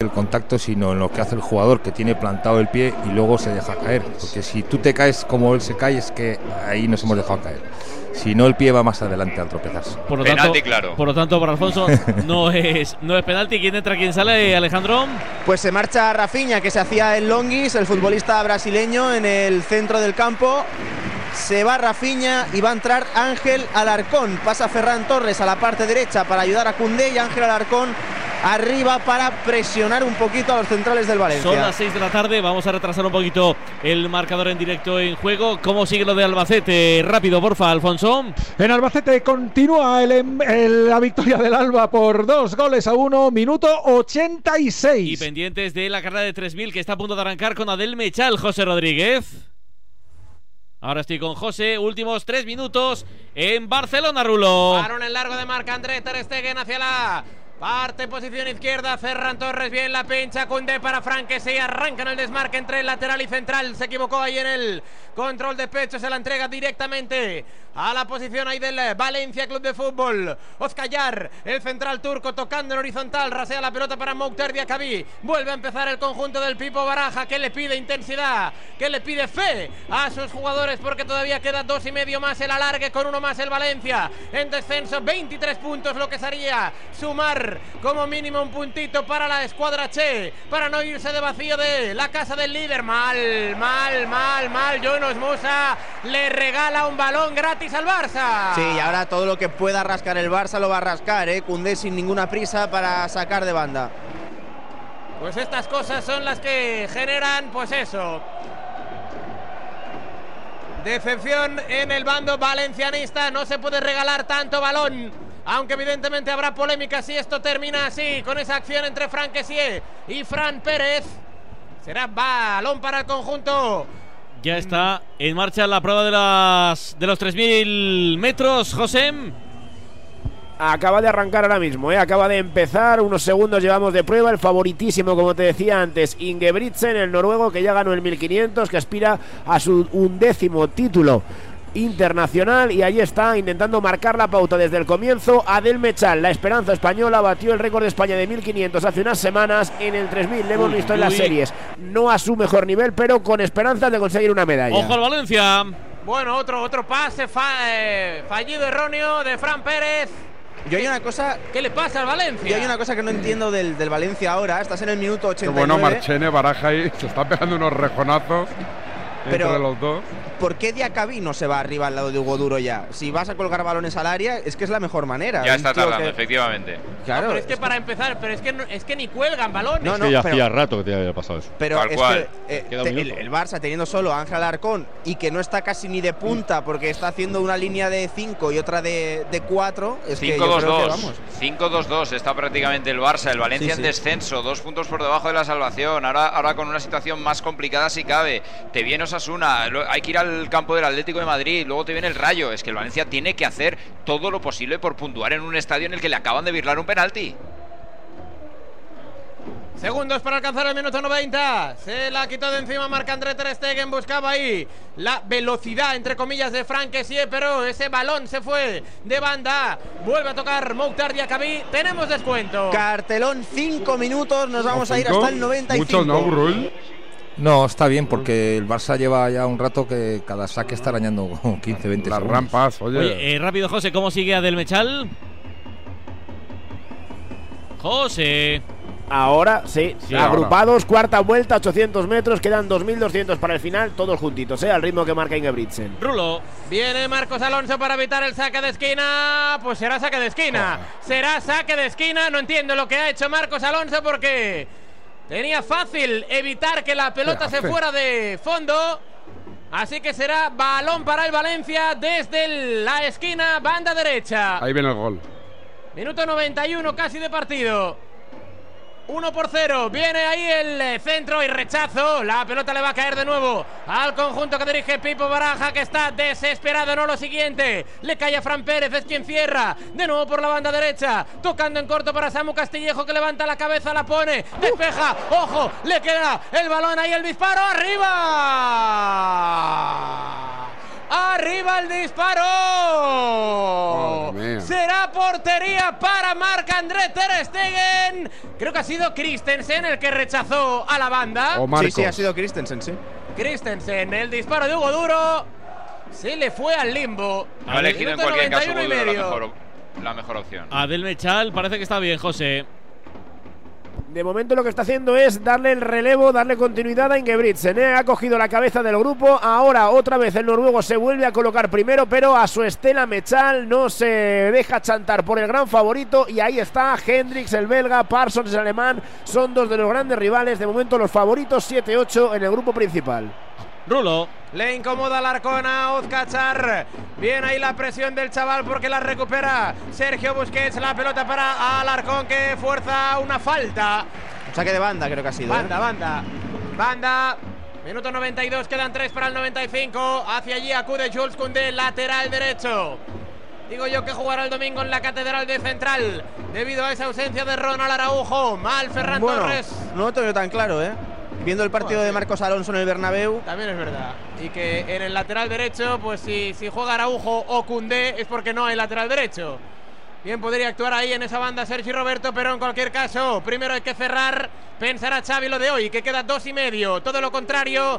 el contacto, sino en lo que hace el jugador, que tiene plantado el pie y luego se deja caer. Porque si tú te caes como él se cae, es que ahí nos hemos dejado caer. Si no, el pie va más adelante al tropezarse. Por lo Penalti, tanto, claro. Por lo tanto, para Alfonso no es, no es penalti. ¿Quién entra, quién sale, Alejandro? Pues se marcha Rafinha, que se hacía el Longis, el futbolista brasileño, en el centro del campo. Se va Rafinha y va a entrar Ángel Alarcón. Pasa Ferran Torres a la parte derecha para ayudar a Cundé y Ángel Alarcón arriba para presionar un poquito a los centrales del Valencia. Son las 6 de la tarde. Vamos a retrasar un poquito el marcador en directo en juego. ¿Cómo sigue lo de Albacete? Rápido, porfa, Alfonso. En Albacete continúa el, em, el- la victoria del Alba por dos goles a uno, minuto Y 86. pendientes de la carrera de 3000 que está a punto de arrancar con Adel Mechal, José Rodríguez. Ahora estoy con José, últimos tres minutos en Barcelona, Rulo. Balón en largo de marca André Ter Stegen hacia la parte posición izquierda. Ferran Torres bien la pincha. Cundé para Frank que se arranca en el desmarque entre el lateral y central. Se equivocó ahí en el control de pecho. Se la entrega directamente a la posición ahí del Valencia Club de Fútbol. Ozcayar, el central turco tocando en horizontal. Rasea la pelota para Mouktar Diakabi. Vuelve a empezar el conjunto del Pipo Baraja que le pide intensidad, que le pide fe a sus jugadores porque todavía queda dos y medio más el alargue con uno más el Valencia. En descenso 23 puntos lo que sería sumar como mínimo un puntito para la escuadra Che para no irse de vacío de la casa del líder. Mal, mal, mal, mal. Jonas Musa le regala un balón gratis al Barça. Sí, y ahora todo lo que pueda rascar el Barça lo va a rascar, ¿eh? Cundé sin ninguna prisa para sacar de banda. Pues estas cosas son las que generan, pues eso. Decepción en el bando valencianista. No se puede regalar tanto balón. Aunque evidentemente habrá polémica si esto termina así, con esa acción entre Frank Kessié y Fran Pérez. Será balón para el conjunto. Ya está en marcha la prueba de, las, de los 3000 metros, José. Acaba de arrancar ahora mismo, ¿eh? acaba de empezar. Unos segundos llevamos de prueba. El favoritísimo, como te decía antes, Ingebrigtsen, el noruego que ya ganó el 1500, que aspira a su undécimo título internacional. Y ahí está intentando marcar la pauta desde el comienzo. Adel Mechal, la esperanza española, batió el récord de España de 1500 hace unas semanas en el 3000. Le hemos Uy, visto en las series. No a su mejor nivel, pero con esperanzas de conseguir una medalla. Ojo al Valencia. Bueno, otro, otro pase fa- eh, fallido erróneo de Fran Pérez. Yo hay una cosa, ¿Qué le pasa al Valencia? yo hay una cosa que no entiendo del, del Valencia ahora. Estás en el minuto Qué 89. bueno Marchene, Baraja ahí, se está pegando unos rejonazos Pero- entre los dos. ¿Por qué Diacabí no se va arriba al lado de Hugo Duro ya? Si vas a colgar balones al área, es que es la mejor manera. Ya está tardando, que- efectivamente. Claro, pero es que es para empezar, pero es que, no- es que ni cuelgan balones. No, Es no, que ya pero- hacía rato que te había pasado eso. Pero Tal es cual. que eh, te- el, Barça teniendo solo a Ángel Alarcón y que no está casi ni de punta porque está haciendo una línea de 5 y otra de 4, es que yo creo que 5-2-2. vamos. 5-2-2 está prácticamente el Barça. El Valencia Sí, en sí. descenso, dos puntos por debajo de la salvación. Ahora, ahora con una situación más complicada si cabe. Te viene Osasuna, hay que ir al campo del Atlético de Madrid, luego te viene el Rayo. Es que el Valencia tiene que hacer todo lo posible por puntuar en un estadio en el que le acaban de virlar un penalti. Segundos para alcanzar el minuto 90. Se la quitó de encima Marc-André Ter Stegen. Buscaba ahí la velocidad, entre comillas, de Frank Kessié, pero ese balón se fue de banda. Vuelve a tocar Mouktar Diakabi. Tenemos descuento. Cartelón 5 minutos, nos vamos a ir hasta el 95. Muchos no. No, está bien, porque el Barça lleva ya un rato que cada saque está arañando como 15, 20 Las segundos. rampas, oye. Oye, eh, rápido, José, ¿cómo sigue Adel Mechal? José. Ahora sí, Sí, agrupados, cuarta vuelta, 800 metros, quedan 2.200 para el final, todos juntitos, ¿eh? al ritmo que marca Ingebrigtsen. Rulo. Viene Marcos Alonso para evitar el saque de esquina. Pues será saque de esquina. Será saque de esquina. No entiendo lo que ha hecho Marcos Alonso porque tenía fácil evitar que la pelota ¿Qué se fuera de fondo. Así que será balón para el Valencia desde la esquina, banda derecha. Ahí viene el gol. Minuto 91 casi de partido. 1 por 0. Viene ahí el eh, centro y rechazo. La pelota le va a caer de nuevo al conjunto que dirige Pipo Baraja, que está desesperado. No lo siguiente. Le cae a Fran Pérez, es quien cierra. De nuevo por la banda derecha. Tocando en corto para Samu Castillejo, que levanta la cabeza, la pone. Despeja. Ojo, le queda el balón ahí, el disparo. ¡Arriba! Arriba el disparo. Será portería para Marc-André Ter Stegen. Creo que ha sido Christensen el que rechazó a la banda. O Sí, sí, ha sido Christensen, sí. Christensen, el disparo de Hugo Duro. Se le fue al limbo. Ha elegido en cualquier caso 91 y Hugo Duro, la mejor, la mejor opción. Adel Mechal parece que está bien, José. De momento lo que está haciendo es darle el relevo, darle continuidad a Ingebrigtsen. ¿eh? Ha cogido la cabeza del grupo. Ahora otra vez el noruego se vuelve a colocar primero, pero a su estela Mechal no se deja chantar por el gran favorito. Y ahí está Hendrix, el belga, Parsons, el alemán. Son dos de los grandes rivales. De momento los favoritos 7-8 en el grupo principal. Rulo. Le incomoda al Arcona, Ozcachar. Bien ahí la presión del chaval porque la recupera Sergio Busquets. La pelota para Alarcón que fuerza una falta. Saque de banda, creo que ha sido. ¿eh? Banda, banda. Banda. Minuto 92, quedan 3 para el 95. Hacia allí acude Jules Koundé, lateral derecho. Digo yo que jugará el domingo en la Catedral de Central. Debido a esa ausencia de Ronald Araujo. Mal Ferran Bueno, Torres. no lo tengo tan claro, ¿eh? Viendo el partido de Marcos Alonso en el Bernabéu. También es verdad. Y que en el lateral derecho, pues si, si juega Araujo o Cundé es porque no hay lateral derecho. Bien podría actuar ahí en esa banda Sergio Roberto, pero en cualquier caso, primero hay que cerrar. Pensará Xavi lo de hoy, que queda dos y medio. Todo lo contrario.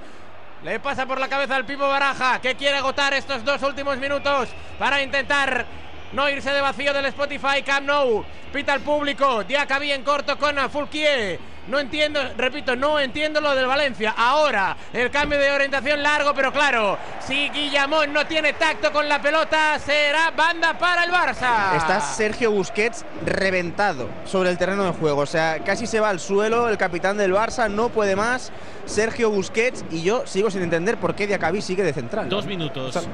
Le pasa por la cabeza al Pipo Baraja, que quiere agotar estos dos últimos minutos para intentar no irse de vacío del Spotify Camp Nou. Pita al público, Diacabí en corto con Fulquier. No entiendo, repito, no entiendo lo del Valencia. Ahora, el cambio de orientación largo, pero claro, si Guillamón no tiene tacto con la pelota, será banda para el Barça. Está Sergio Busquets reventado sobre el terreno de juego. O sea, casi se va al suelo. El capitán del Barça no puede más. Sergio Busquets. Y yo sigo sin entender por qué Diacabí sigue de central. Dos minutos.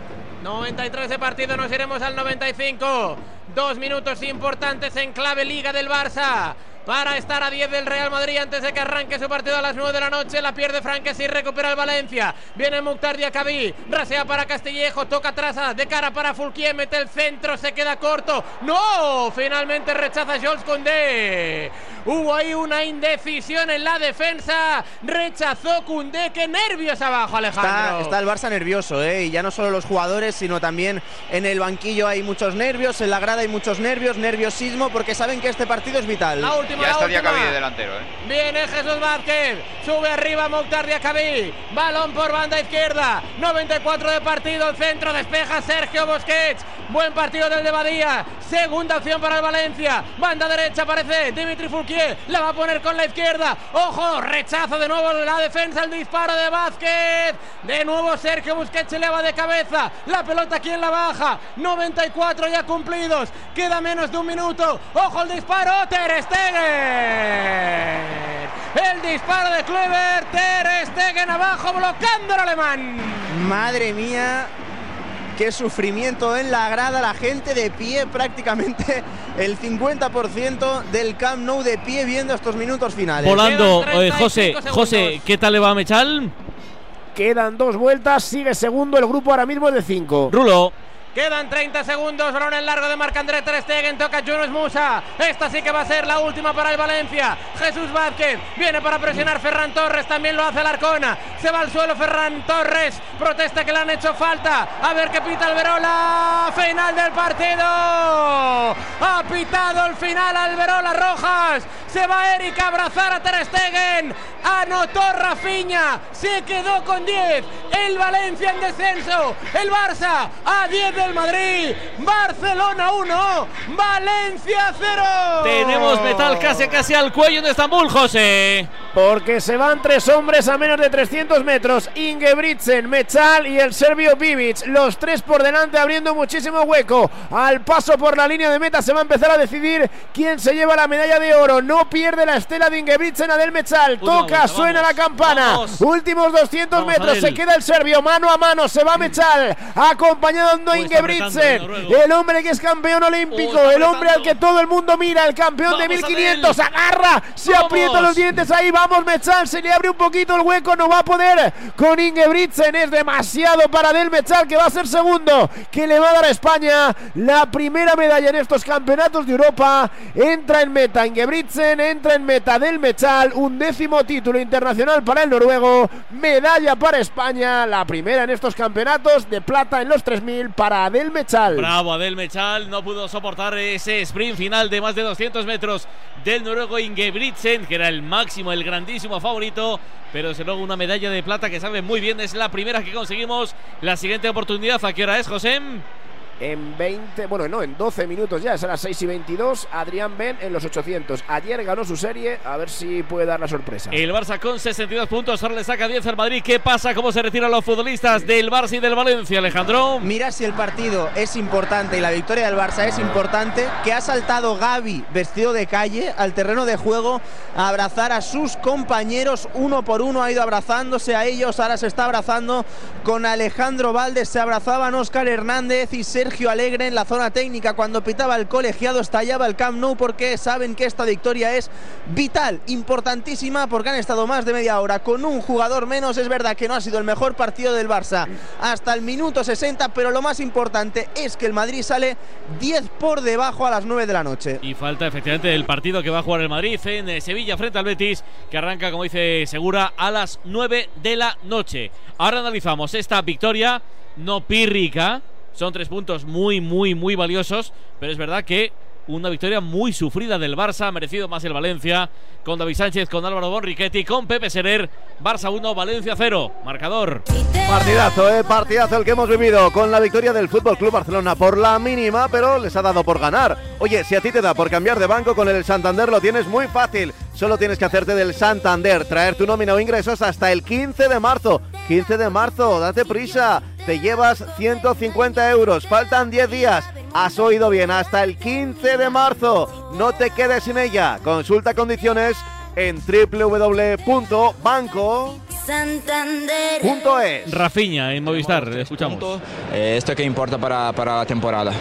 93 de partido, nos iremos al 95. Dos minutos importantes en clave Liga del Barça. Para estar a 10 del Real Madrid antes de que arranque su partido a las 9 de la noche. La pierde Franques y recupera el Valencia. Viene Mukhtar Diacabí. Rasea para Castillejo. Toca atrás de cara para Fulquier. Mete el centro. Se queda corto. ¡No! Finalmente rechaza Jules Koundé. Hubo ahí una indecisión en la defensa. Rechazó Koundé. ¡Qué nervios abajo, Alejandro! Está, está el Barça nervioso, ¿eh? Y ya no solo los jugadores, sino también en el banquillo hay muchos nervios, en la grada hay muchos nervios, nerviosismo, porque saben que este partido es vital. La última, Ya la está. Diacabí de delantero, ¿eh? Viene Jesús Vázquez, sube arriba Mokhtar Diacabí, balón por banda izquierda, 94 de partido, el centro despeja Sergio Busquets, buen partido del de Badía, segunda opción para el Valencia, banda derecha aparece Dimitri Fulquier, la va a poner con la izquierda, ojo, rechazo de nuevo la defensa, el disparo de Vázquez, de nuevo Sergio Busquets se eleva de cabeza, la pelota aquí en la baja, 94 ya cumplidos, queda menos de un minuto, ojo el disparo, Ter Stegen. El disparo de Kluivert, Ter Stegen abajo bloqueando al alemán. Madre mía, qué sufrimiento en la grada, la gente de pie, prácticamente el 50% del Camp Nou de pie viendo estos minutos finales. Volando, eh, José, 35 José. ¿qué tal le va a Mechal? Quedan dos vueltas, sigue segundo, el grupo ahora mismo es de 5. Rulo. Quedan 30 segundos, balón en largo de Marc-André Ter Stegen, toca Yunus Musa. Esta sí que va a ser la última para el Valencia. Jesús Vázquez viene para presionar Ferran Torres, también lo hace el Arcona. Se va al suelo Ferran Torres, protesta que le han hecho falta. A ver qué pita Alberola. Final del partido. Ha pitado el final Alberola Rojas. Se va Eric a abrazar a Ter Stegen. Anotó Rafinha. Se quedó con 10. El Valencia en descenso. El Barça a 10 del Madrid. Barcelona 1. Valencia 0. Tenemos metal casi casi al cuello en Estambul, José. Porque se van tres hombres a menos de 300 metros. Ingebrigtsen, Mechal y el serbio Bibic. Los tres por delante abriendo muchísimo hueco. Al paso por la línea de meta se va a empezar a decidir quién se lleva la medalla de oro. No pierde la estela de Ingebrigtsen a del Mechal. Toca, vuelta, suena vamos, la campana. vamos. Últimos 200 Vamos, metros. Se queda el serbio mano a mano. Se va Mechal. Acompañando a el Ingebrigtsen. El hombre que es campeón olímpico. el hombre al que todo el mundo mira. El campeón de Vamos, 1500. Adel. Agarra. Se Vamos. aprieta los dientes ahí. Vamos. Vamos, Mechal, se le abre un poquito el hueco, no va a poder con Ingebrigtsen. Es demasiado para Del Mechal, que va a ser segundo, que le va a dar a España la primera medalla en estos campeonatos de Europa. Entra en meta Ingebrigtsen, entra en meta Del Mechal, un décimo título internacional para el noruego, medalla para España, la primera en estos campeonatos de plata en los 3000 para Adel Mechal. Bravo, Adel Mechal no pudo soportar ese sprint final de más de 200 metros del noruego Ingebrigtsen, que era el máximo, el grandísimo favorito, pero desde luego una medalla de plata que sabe muy bien, es la primera que conseguimos. La siguiente oportunidad, ¿a qué hora es, José? En 20, bueno, no, en 12 minutos ya, es a las 6 y 22. Adrián Ben en los 800. Ayer ganó su serie, a ver si puede dar la sorpresa. El Barça con 62 puntos, ahora le saca 10 al Madrid. ¿Qué pasa? ¿Cómo se retiran los futbolistas del Barça y del Valencia, Alejandro? Mira si el partido es importante y la victoria del Barça es importante, que ha saltado Gaby vestido de calle al terreno de juego a abrazar a sus compañeros uno por uno, ha ido abrazándose a ellos, ahora se está abrazando con Alejandro Valdes, se abrazaban Óscar Hernández y Sergio Sergio Alegre en la zona técnica cuando pitaba el colegiado estallaba el Camp Nou porque saben que esta victoria es vital, importantísima porque han estado más de media hora con un jugador menos. Es verdad que no ha sido el mejor partido del Barça hasta el minuto 60, pero lo más importante es que el Madrid sale 10 por debajo a las 9 de la noche. Y falta efectivamente el partido que va a jugar el Madrid en eh, Sevilla frente al Betis, que arranca, como dice Segura, a las 9 de la noche. Ahora analizamos esta victoria no pírrica son tres puntos muy, muy, muy valiosos, pero es verdad que una victoria muy sufrida del Barça, ha merecido más el Valencia, con David Sánchez, con Álvaro Bonriquetti, con Pepe Serer, Barça 1, Valencia 0, marcador. Partidazo, eh, partidazo el que hemos vivido con la victoria del Fútbol Club Barcelona por la mínima, pero les ha dado por ganar. Oye, si a ti te da por cambiar de banco con el Santander lo tienes muy fácil. Solo tienes que hacerte del Santander, traer tu nómina o ingresos hasta el 15 de marzo. 15 de marzo, date prisa te llevas 150 euros. Faltan 10 días. Has oído bien, hasta el 15 de marzo. No te quedes sin ella. Consulta condiciones en www.banco es. Rafiña en Movistar, escuchamos. Eh, esto que importa para, para la temporada.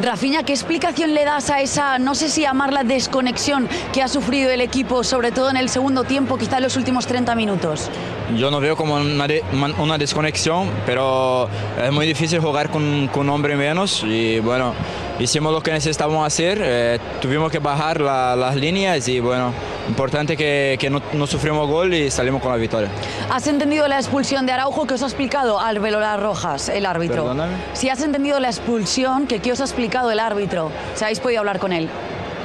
Rafiña, ¿qué explicación le das a esa, no sé si llamarla desconexión que ha sufrido el equipo, sobre todo en el segundo tiempo, quizá en los últimos 30 minutos? Yo no veo como una, una desconexión, pero es muy difícil jugar con, con un hombre menos y bueno, hicimos lo que necesitábamos hacer, eh, tuvimos que bajar las líneas y bueno, importante que, que no, no, sufrimos gol y salimos con la victoria. ¿Has entendido la expulsión de Araujo que os ha explicado Álvaro Las Rojas, el árbitro? Perdóname. Si has entendido la expulsión que ¿qué os ha explicado el árbitro, si habéis podido hablar con él.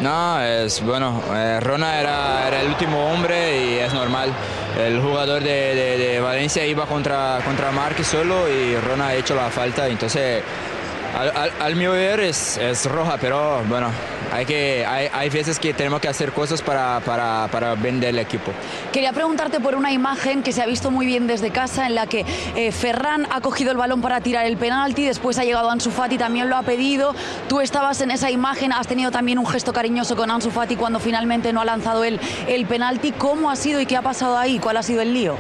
No, es bueno, eh, Rona era, era, el último hombre y es normal. El jugador de, de, de Valencia iba contra, contra solo y Rona ha hecho la falta, entonces al, al, al mío ver es, es, roja, pero bueno, hay, que, hay, hay, veces que tenemos que hacer cosas para, para, para, vender el equipo. Quería preguntarte por una imagen que se ha visto muy bien desde casa en la que eh, Ferran ha cogido el balón para tirar el penalti, después ha llegado Ansu Fati, también lo ha pedido. Tú estabas en esa imagen, has tenido también un gesto cariñoso con Ansu Fati cuando finalmente no ha lanzado el, el penalti. ¿Cómo ha sido y qué ha pasado ahí? ¿Cuál ha sido el lío?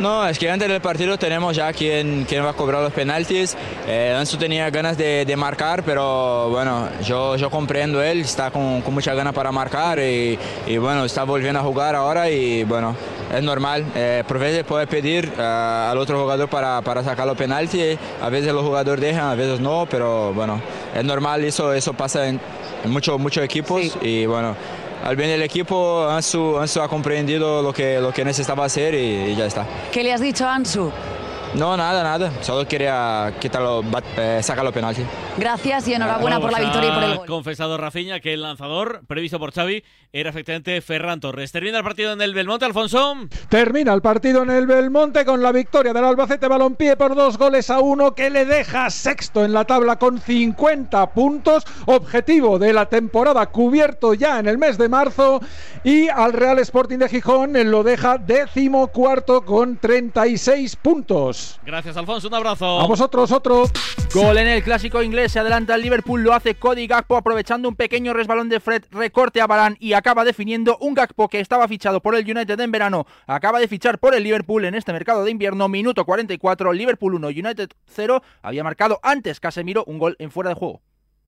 No, es que antes del partido tenemos ya quién, quién va a cobrar los penaltis. Eh, Ansu tenía ganas de, de, marcar, pero bueno, yo, yo comprendo él, está con, con mucha ganas para marcar y, y, bueno, está volviendo a jugar ahora y bueno, es normal. Eh, por veces puede pedir uh, al otro jugador para, para sacar los penaltis, a veces los jugadores dejan, a veces no, pero bueno, es normal, eso, eso pasa en, en muchos muchos equipos sí. y bueno al bien del equipo, Ansu, Ansu, ha comprendido lo que, lo que necesitaba hacer y, y, ya está. ¿Qué le has dicho a Ansu? No, nada, nada. Solo quería quitarlo, eh, sacarlo penalti. Gracias y enhorabuena por la victoria y por el gol. confesado Rafiña que el lanzador previsto por Xavi era efectivamente Ferran Torres. Termina el partido en el Belmonte, Alfonso. Termina el partido en el Belmonte con la victoria del Albacete Balompié por dos goles a uno que le deja sexto en la tabla con 50 puntos. Objetivo de la temporada cubierto ya en el mes de marzo. Y al Real Sporting de Gijón lo deja décimo cuarto con 36 puntos. Gracias, Alfonso. Un abrazo. A vosotros, otro. Gol en el clásico inglés. Se adelanta el Liverpool. Lo hace Cody Gakpo aprovechando un pequeño resbalón de Fred. Recorte a Barán y acaba definiendo un Gakpo que estaba fichado por el United en verano. Acaba de fichar por el Liverpool en este mercado de invierno. Minuto 44. Liverpool 1, United 0. Había marcado antes Casemiro un gol en fuera de juego.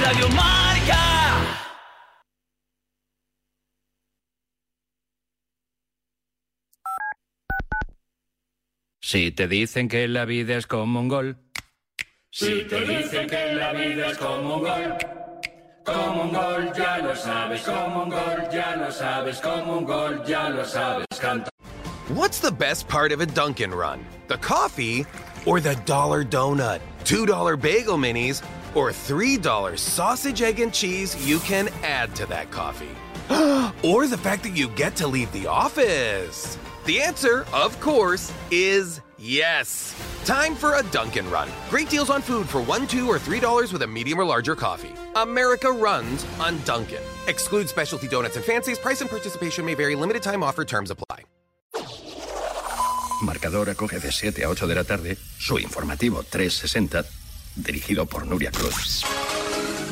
Radio Marca. Si te dicen que la vida es como un gol. Si te dicen que la vida es como un gol. Como un gol, ya lo sabes, como un gol, ya lo sabes, como un gol, ya lo sabes, canta. What's the best part of a Dunkin' run? The coffee or the dollar donut? $2 bagel minis or $3 sausage, egg, and cheese you can add to that coffee? or the fact that you get to leave the office? The answer, of course, is yes. Time for a Dunkin' Run. Great deals on food for one, two, or three dollars with a medium or larger coffee. America runs on Dunkin'. Exclude specialty donuts and fancies. Price and participation may vary. Limited time offer. Terms apply. Marcador acoge de 7 a 8 de la tarde su informativo 360, dirigido por Nuria Cruz.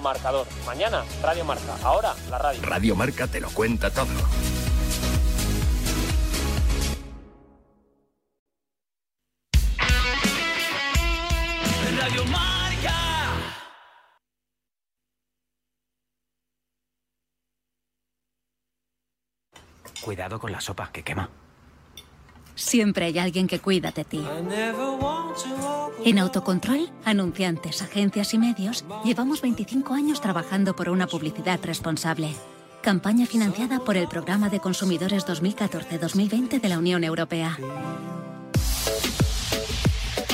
marcador. Mañana, Radio Marca. Ahora, la radio. Radio Marca te lo cuenta todo. Radio Marca. Cuidado con la sopa, que quema. Siempre hay alguien que cuida de ti. En Autocontrol, anunciantes, agencias y medios, llevamos 25 años trabajando por una publicidad responsable. Campaña financiada por el Programa de Consumidores 2014-2020 de la Unión Europea.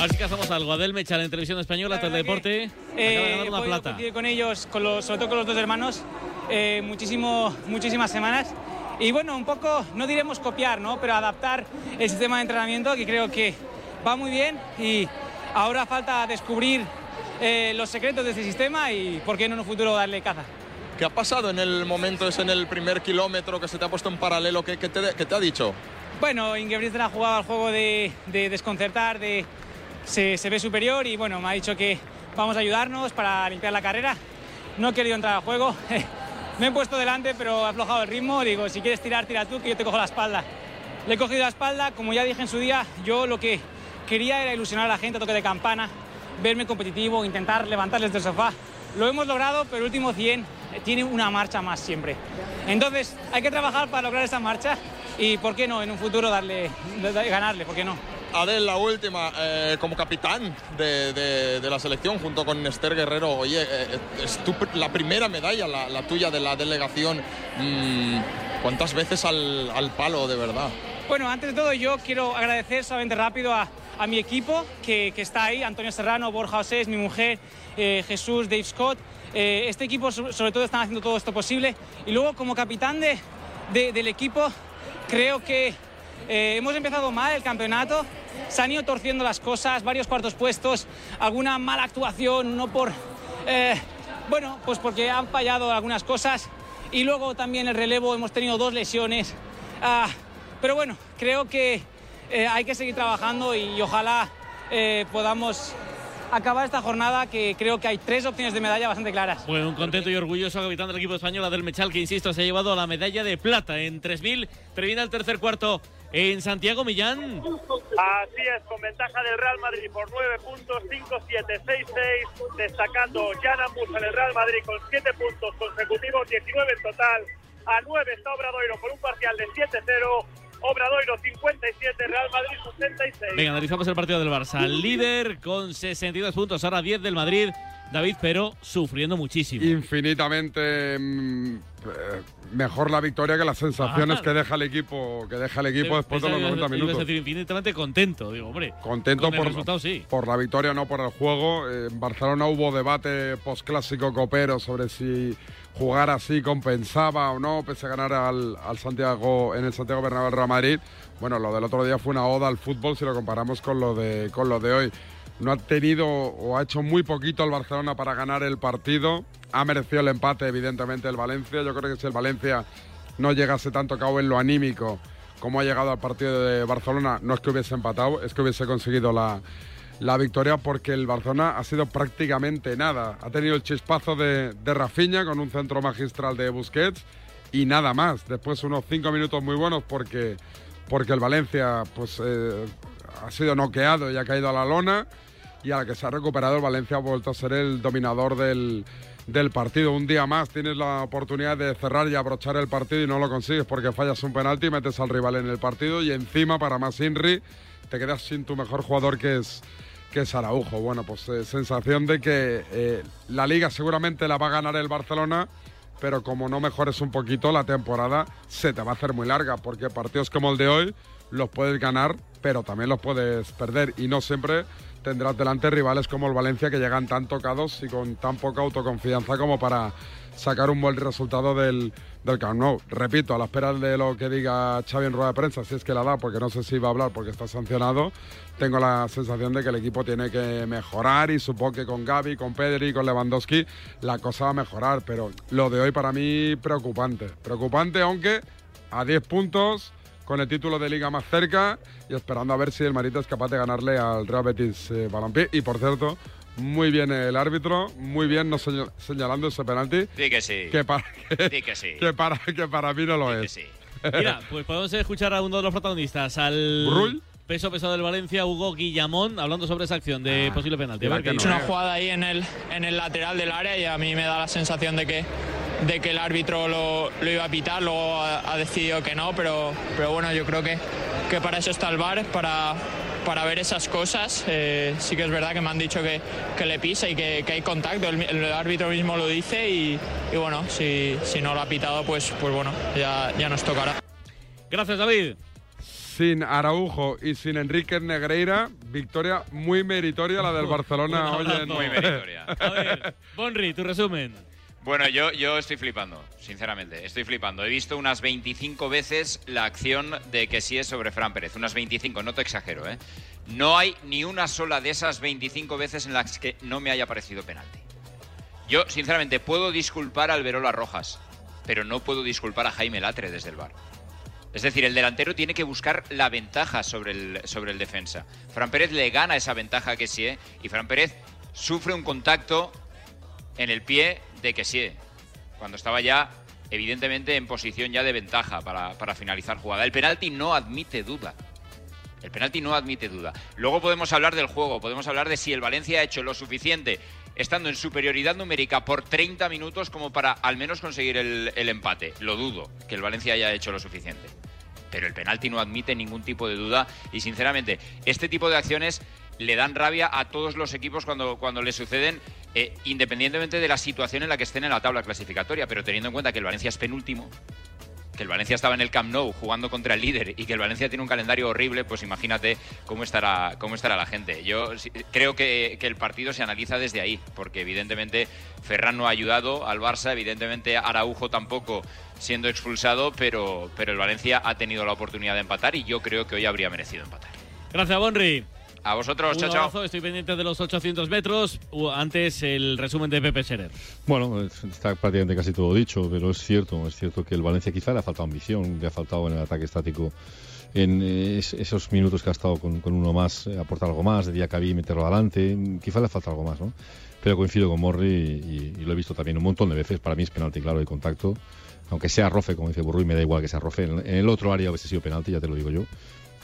Así que hacemos algo. Adel Mechal en Televisión Española, Teledeporte. Acaba de ganar una voy plata. con ellos, con los, sobre todo con los dos hermanos, eh, muchísimo, muchísimas semanas. Y bueno, un poco, no diremos copiar, ¿no? pero adaptar el sistema de entrenamiento que creo que va muy bien y ahora falta descubrir eh, los secretos de ese sistema y por qué no en un futuro darle caza. ¿Qué ha pasado en el momento ese en el primer kilómetro que se te ha puesto en paralelo? ¿Qué, qué te, qué te ha dicho? Bueno, Ingebrigtsen ha jugado al juego de, de desconcertar, de se, se ve superior y bueno, me ha dicho que vamos a ayudarnos para limpiar la carrera. No he querido entrar al juego, me he puesto delante pero he aflojado el ritmo. Digo, si quieres tirar, tira tú, que yo te cojo la espalda. Le he cogido la espalda, como ya dije en su día, yo lo que quería era ilusionar a la gente a toque de campana, verme competitivo, intentar levantarles del sofá. Lo hemos logrado, pero el último 100 tiene una marcha más siempre. Entonces hay que trabajar para lograr esa marcha y, ¿por qué no, en un futuro darle, ganarle? ¿Por qué no? Adel, la última, eh, como capitán de, de- de la selección junto con Esther Guerrero, oye, eh, es tu la primera medalla, la, la tuya de la delegación. Mm, ¿Cuántas veces al, al palo, de verdad? Bueno, antes de todo yo quiero agradecer solamente rápido a, a mi equipo que, está ahí, Antonio Serrano, Borja Osés, mi mujer, eh, Jesús, Dave Scott. Eh, este equipo so- sobre todo están haciendo todo esto posible. Y luego como capitán de, de- del equipo creo que eh, hemos empezado mal el campeonato, se han ido torciendo las cosas, varios cuartos puestos, alguna mala actuación, no por... bueno, pues porque han fallado algunas cosas y luego también el relevo hemos tenido dos lesiones. Ah, pero bueno, creo que eh, hay que seguir trabajando y ojalá eh, podamos acabar esta jornada que creo que hay tres opciones de medalla bastante claras. Bueno, un contento y orgulloso capitán del equipo español, Adel Mechal, que insisto, se ha llevado la medalla de plata en 3000. Termina el tercer cuarto en Santiago Millán. Así es, con ventaja del Real Madrid por 9 puntos, 5-7, 6-6, destacando Jan Ambus en el Real Madrid con 7 puntos consecutivos, 19 en total. A 9 está Obradoiro con un parcial de 7-0 Obradoiro 57, Real Madrid 66. Venga, analizamos el partido del Barça. Líder con 62 puntos, ahora 10 del Madrid. David, pero sufriendo muchísimo. Infinitamente mm, eh, mejor la victoria que las sensaciones Ah. que deja el equipo, que deja el equipo después de los 90 Ibas a minutos. decir infinitamente contento, digo, hombre. Contento con el por, resultado, sí. por la victoria, no por el juego. En Barcelona hubo debate postclásico copero sobre si jugar así compensaba o no, pese a ganar al, al Santiago en el Santiago Bernabéu Real Madrid. Bueno, lo del otro día fue una oda al fútbol si lo comparamos con lo de con lo de hoy. No ha tenido o ha hecho muy poquito el Barcelona para ganar el partido. Ha merecido el empate, evidentemente, el Valencia. Yo creo que si el Valencia no llegase tanto cabo en lo anímico como ha llegado al partido de Barcelona, no es que hubiese empatado, es que hubiese conseguido la, la victoria porque el Barcelona ha sido prácticamente nada. Ha tenido el chispazo de, de con un centro magistral de Busquets y nada más. Después unos cinco minutos muy buenos porque, porque el Valencia pues, eh, ha sido noqueado y ha caído a la lona y a la que se ha recuperado el Valencia ha vuelto a ser el dominador del, del partido. Un día más tienes la oportunidad de cerrar y abrochar el partido y no lo consigues porque fallas un penalti y metes al rival en el partido y encima para más Inri te quedas sin tu mejor jugador que es que es Araujo. Bueno, pues eh, sensación de que eh, la liga seguramente la va a ganar el Barcelona, pero como no mejores un poquito la temporada se te va a hacer muy larga porque partidos como el de hoy los puedes ganar, pero también los puedes perder y no siempre tendrás delante rivales como el Valencia que llegan tan tocados y con tan poca autoconfianza como para sacar un buen resultado del, del Camp Nou. Repito, a la espera de lo que diga Xavi en rueda de prensa, si es que la da, porque no sé si va a hablar porque está sancionado, tengo la sensación de que el equipo tiene que mejorar y supongo que con Gaby, con Pedri, con Lewandowski la cosa va a mejorar, pero lo de hoy para mí preocupante. Preocupante aunque a 10 puntos con el título de liga más cerca y esperando a ver si el Marita es capaz de ganarle al Real Betis eh, Balompié. Y por cierto, muy bien el árbitro, muy bien no señal- señalando ese penalti. Di que sí. Que para, que, Di que sí. que para, que para mí no lo es. Mira, pues podemos escuchar a uno de los protagonistas, al ¿Burrull? peso pesado del Valencia, Hugo Guillamón, hablando sobre esa acción de posible penalti. Es dice. una jugada ahí en el, en el lateral del área y a mí me da la sensación de que, de que el árbitro lo, lo iba a pitar, luego ha, ha decidido que no, pero, pero bueno, yo creo que, que para eso está el VAR, para, para ver esas cosas. Eh, sí que es verdad que me han dicho que, que le pisa y que, que hay contacto, el, el árbitro mismo lo dice y, y bueno, si, si no lo ha pitado, pues, pues bueno, ya, ya nos tocará. Gracias, David. Sin Araujo y sin Enrique Negreira, victoria muy meritoria la del Barcelona hoy en... Muy meritoria. A ver, Bonri, tu resumen. Bueno, yo, yo estoy flipando, sinceramente, estoy flipando. He visto unas 25 veces la acción de que sí es sobre Fran Pérez, unas 25, no te exagero, ¿eh? No hay ni una sola de esas 25 veces en las que no me haya parecido penalti. Yo, sinceramente, puedo disculpar al Verola Rojas, pero no puedo disculpar a Jaime Latre desde el bar. Es decir, el delantero tiene que buscar la ventaja sobre el, sobre el defensa. Fran Pérez le gana esa ventaja a Kessie y Fran Pérez sufre un contacto en el pie de Kessie, cuando estaba ya evidentemente en posición ya de ventaja para, para finalizar jugada. El penalti no admite duda. El penalti no admite duda. Luego podemos hablar del juego, podemos hablar de si el Valencia ha hecho lo suficiente estando en superioridad numérica por 30 minutos como para al menos conseguir el, el empate. Lo dudo que el Valencia haya hecho lo suficiente. Pero el penalti no admite ningún tipo de duda y sinceramente este tipo de acciones le dan rabia a todos los equipos cuando, cuando le suceden, eh, independientemente de la situación en la que estén en la tabla clasificatoria. Pero teniendo en cuenta que el Valencia es penúltimo, que el Valencia estaba en el Camp Nou jugando contra el líder y que el Valencia tiene un calendario horrible, pues imagínate cómo estará, cómo estará la gente. Yo creo que, que el partido se analiza desde ahí, porque evidentemente Ferran no ha ayudado al Barça, evidentemente Araujo tampoco siendo expulsado, pero, pero el Valencia ha tenido la oportunidad de empatar y yo creo que hoy habría merecido empatar. Gracias, Bonri. A vosotros, Un chao, chao. abrazo, estoy pendiente de los 800 metros. Antes el resumen de Pepe Serer. Bueno, es- está prácticamente casi todo dicho, pero es cierto, es cierto que el Valencia quizá le ha faltado ambición, le ha faltado en el ataque estático en eh, es- esos minutos que ha estado con, con uno más, eh, aportar algo más, de Diacabí meterlo adelante, quizá le falta algo más, ¿no? Pero coincido con Morri y, y lo he visto también un montón de veces, para mí es penalti claro de contacto, aunque sea rofe, como dice Burruy, me da igual que sea rofe, en, en el otro área hubiese sido penalti, ya te lo digo yo.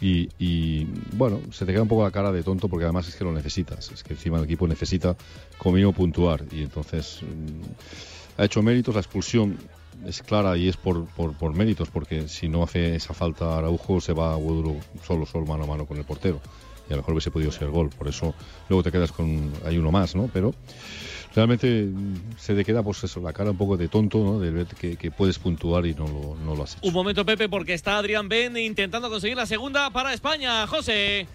Y, y, bueno, se te queda un poco la cara de tonto porque además es que lo necesitas. Es que encima el equipo necesita como mínimo puntuar. Y entonces mm, ha hecho méritos. La expulsión es clara y es por, por, méritos, porque si no hace esa falta Araujo se va a Guaduro solo, solo mano a mano con el portero. Y a lo mejor hubiese podido ser gol. Por eso luego te quedas con. Hay uno más, ¿no? Pero realmente mm, se te queda, pues eso, la cara un poco de tonto, ¿no? De ver que, que puedes puntuar y no lo, no lo has hecho. Un momento, Pepe, porque está Adrián Ben intentando conseguir la segunda para España. José.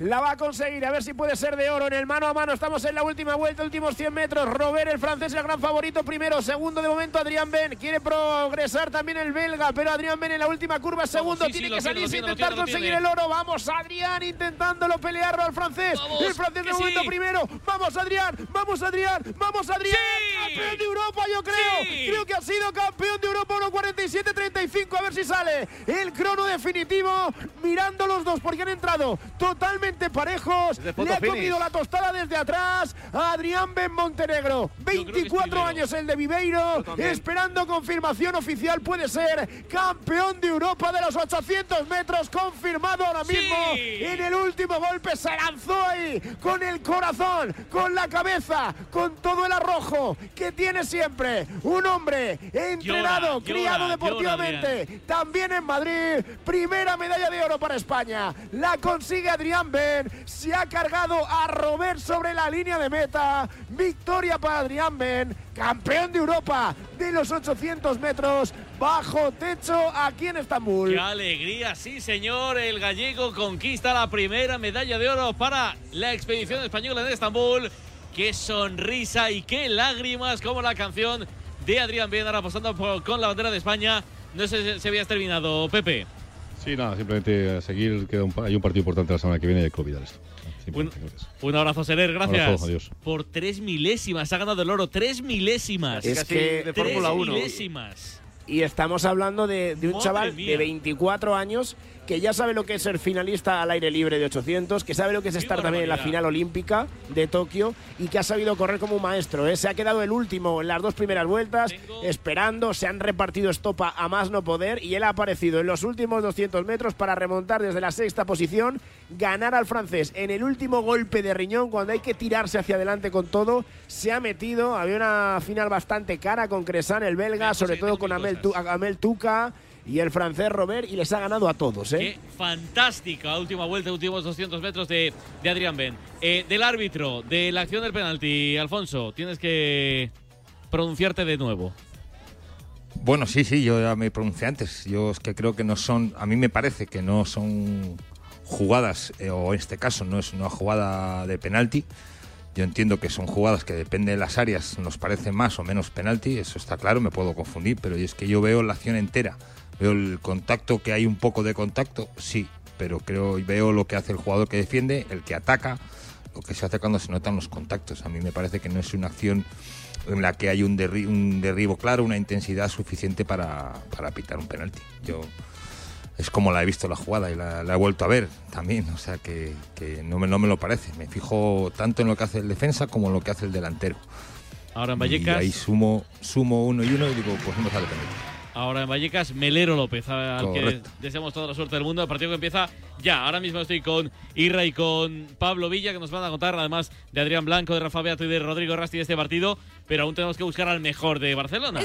La va a conseguir, a ver si puede ser de oro en el mano a mano. Estamos en la última vuelta, últimos 100 metros. Robert, el francés, el gran favorito primero. Segundo de momento, Adrián Ben. Quiere progresar también el belga, pero Adrián Ben en la última curva, segundo. sí, tiene que salir lo intentar lo conseguir el oro. Vamos, Adrián, intentándolo pelearlo al francés. Vamos, el francés de momento sí. primero. Vamos, Adrián, vamos, Adrián, vamos, Adrián. Campeón de Europa, yo creo. Creo que ha sido campeón de Europa 1.47.35. A ver si sale el crono definitivo. Mirando los dos, porque han entrado totalmente parejos. Le ha finish. comido la tostada desde atrás a Adrián Ben Montenegro. creo que es 24 primero. años el de Viveiro. Esperando confirmación oficial. Puede ser campeón de Europa de los 800 metros. Confirmado ahora Sí. mismo. En el último golpe se lanzó ahí con el corazón, con la cabeza, con todo el arrojo que tiene siempre. Un hombre entrenado, Llora, criado llora, deportivamente. También en Madrid. Primera medalla de oro para España. La consigue Adrián Se ha cargado a Robert sobre la línea de meta. Victoria para Adrián Ben. Campeón de Europa de los 800 metros. Bajo techo aquí en Estambul. ¡Qué alegría! Sí, señor. El gallego conquista la primera medalla de oro para la expedición española en Estambul. ¡Qué sonrisa y qué lágrimas! Como la canción de Adrián Ben, ahora apostando con la bandera de España. No sé si habías terminado, Pepe. Sí, nada, simplemente a seguir. Queda un, pa- hay un partido importante la semana que viene y hay que olvidar esto. Un, Simplemente, gracias. un abrazo, Serer, gracias. Abrazo, adiós. Por tres milésimas, ha ganado el oro. Tres milésimas. Es que de tres Fórmula 1. milésimas. Y estamos hablando de, de un chaval mía. de 24 años que ya sabe lo que es ser finalista al aire libre de 800, que sabe lo que es estar también en la final olímpica de Tokio y que ha sabido correr como un maestro. ¿eh? Se ha quedado el último en las dos primeras vueltas, Tengo- esperando, se han repartido estopa a más no poder y él ha aparecido en los últimos 200 metros para remontar desde la sexta posición, ganar al francés en el último golpe de riñón cuando hay que tirarse hacia adelante con todo. Se ha metido, había una final bastante cara con Cresan, el belga, sobre todo con Amel, Tu- Amel Tuca y el francés Robert y les ha ganado a todos. ¿eh? Qué fantástica última vuelta, últimos 200 metros de, de Adrián Ben. Eh, del árbitro, de la acción del penalti, Alfonso, tienes que pronunciarte de nuevo. Bueno, sí, sí, yo ya me pronuncié antes. Yo es que creo que no son, a mí me parece que no son jugadas, eh, o en este caso no es una jugada de penalti. Yo entiendo que son jugadas que depende de las áreas, nos parece más o menos penalti, eso está claro, me puedo confundir, pero es que yo veo la acción entera. Veo el contacto, que hay un poco de contacto, sí, pero creo y veo lo que hace el jugador que defiende, el que ataca, lo que se hace cuando se notan los contactos. A mí me parece que no es una acción en la que hay un, derri- un derribo claro, una intensidad suficiente para, para pitar un penalti. Yo es como la he visto la jugada y la, la he vuelto a ver también, o sea que, que no, me, no me lo parece. Me fijo tanto en lo que hace el defensa como en lo que hace el delantero. Ahora en Y Vallecas, ahí sumo, sumo uno y uno y digo, pues no me sale ahora en Vallecas, Melero López, al que deseamos toda la suerte del mundo. El partido que empieza ya. Ahora mismo estoy con Irra y con Pablo Villa, que nos van a contar, además de Adrián Blanco, de Rafa Beato y de Rodrigo Rasti de este partido. Pero aún tenemos que buscar al mejor de Barcelona.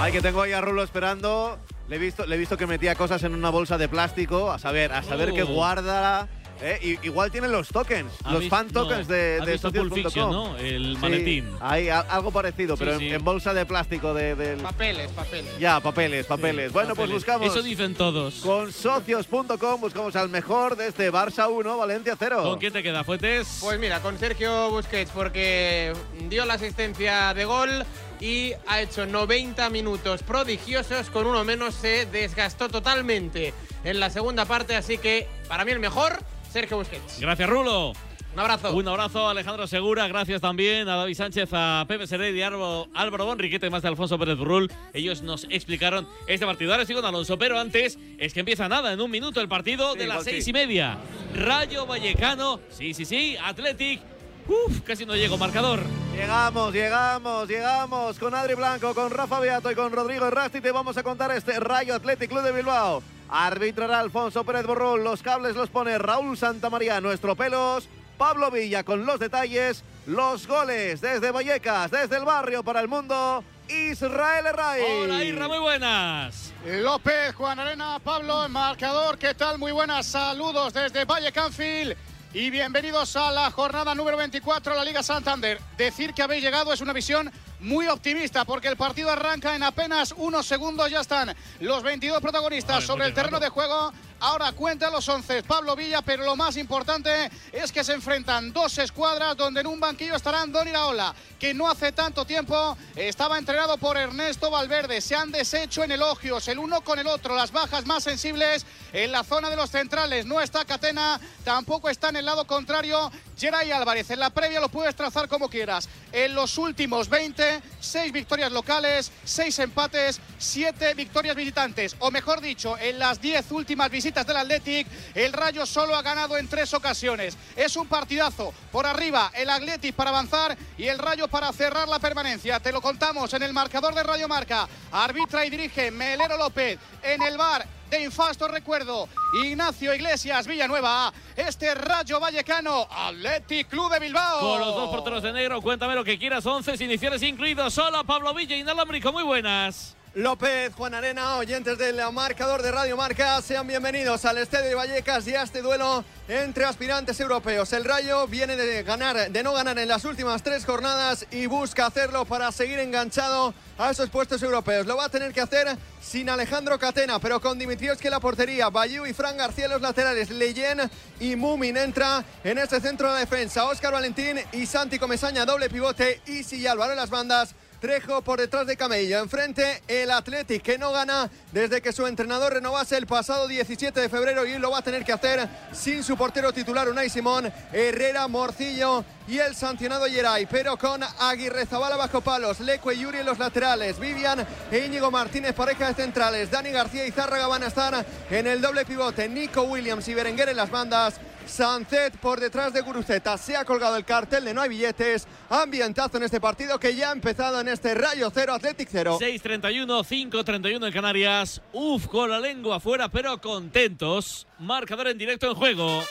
Ay, que tengo ahí a Rulo esperando. Le he visto, le he visto que metía cosas en una bolsa de plástico. A saber, a saber Oh. que guarda. eh, igual tienen los tokens, ¿Ha los fan no, tokens de, ha de socios.com. Fiction, ¿no? El Sí, maletín. hay a- algo parecido, Sí, pero en- sí. En, bolsa de plástico de, del. Papeles, papeles. Ya, papeles, papeles. bueno, pues Papeles. buscamos. Eso dicen todos. Con socios.com buscamos al mejor de este Barça 1, Valencia 0. ¿Con quién te queda, Fuentes? Pues mira, con Sergio Busquets, porque dio la asistencia de gol y ha hecho 90 minutos prodigiosos. Con uno menos se desgastó totalmente en la segunda parte, así que para mí el mejor, Sergio Busquets. Gracias, Rulo. Un abrazo. Un abrazo a Alejandro Segura, gracias también a David Sánchez, a Pepe Seré y a Álvaro, Bonriquete, más de Alfonso Pérez Burrul. Ellos nos explicaron este partido. Ahora estoy con Alonso, pero antes es que empieza nada, en un minuto el partido Sí, de las seis sí. y media. Rayo Vallecano, sí, sí, sí, Athletic. Uf, casi no llego, marcador. Llegamos, llegamos, llegamos con Adri Blanco, con Rafa Beato y con Rodrigo Errasti. Te vamos a contar este Rayo Athletic Club de Bilbao. Arbitrará Alfonso Pérez Borrón. Los cables los pone Raúl Santamaría, nuestro pelos. Pablo Villa con los detalles. Los goles desde Vallecas, desde el barrio para el mundo. Israel Herray. Hola Isra, muy buenas. López, Juan Arena, Pablo, marcador, ¿qué tal? Muy buenas, saludos desde Valle Canfield y bienvenidos a la jornada número 24 de la Liga Santander. Decir que habéis llegado es una visión muy optimista porque el partido arranca en apenas unos segundos. Ya están los 22 protagonistas sobre el terreno de juego. Ahora cuenta los 11 Pablo Villa, pero lo más importante es que se enfrentan dos escuadras donde en un banquillo estarán Don Iraola, que no hace tanto tiempo estaba entrenado por Ernesto Valverde. Se han deshecho en elogios el uno con el otro. Las bajas más sensibles en la zona de los centrales. No está Catena, tampoco está en el lado contrario Geray Álvarez. En la previa lo puedes trazar como quieras. En los últimos 20, 6 victorias locales, 6 empates, 7 victorias visitantes. O mejor dicho, en las 10 últimas visitas del Athletic, el Rayo solo ha ganado en 3 ocasiones. Es un partidazo. Por arriba, el Athletic para avanzar y el Rayo para cerrar la permanencia. Te lo contamos en el marcador de Radio Marca. Arbitra y dirige Melero López. En el bar de infasto recuerdo. Ignacio Iglesias Villanueva. Este Rayo Vallecano. Athletic Club de Bilbao. Con los dos porteros de negro, cuéntame lo que quieras, 11 iniciales incluidos. Solo Pablo Villa, inalámbrico, muy buenas. López, Juan Arena, oyentes del marcador de Radio Marca, sean bienvenidos al Estadio de Vallecas y a este duelo entre aspirantes europeos. El Rayo viene de ganar, de no ganar en las últimas tres jornadas y busca hacerlo para seguir enganchado a esos puestos europeos. Lo va a tener que hacer sin Alejandro Catena, pero con Dimitrievski en la portería, Bayou y Fran García los laterales, Leyen y Mumin entra en este centro de defensa. Óscar Valentín y Santi Comesaña, doble pivote, y Álvaro en las bandas. Trejo por detrás de Camello. Enfrente el Athletic que no gana desde que su entrenador renovase el pasado 17 de febrero y lo va a tener que hacer sin su portero titular Unai Simón, Herrera, Morcillo y el sancionado Yeray, pero con Aguirre Zabala bajo palos, Leque y Yuri en los laterales, Vivian e Íñigo Martínez pareja de centrales, Dani García y Zárraga van a estar en el doble pivote, Nico Williams y Berenguer en las bandas. Sancet por detrás de Guruceta. Se ha colgado el cartel de no hay billetes. Ambientazo en este partido que ya ha empezado en este Rayo 0, Athletic 0. 6-31, 5-31 en Canarias. Uf, con la lengua afuera, pero contentos. Marcador en directo en juego.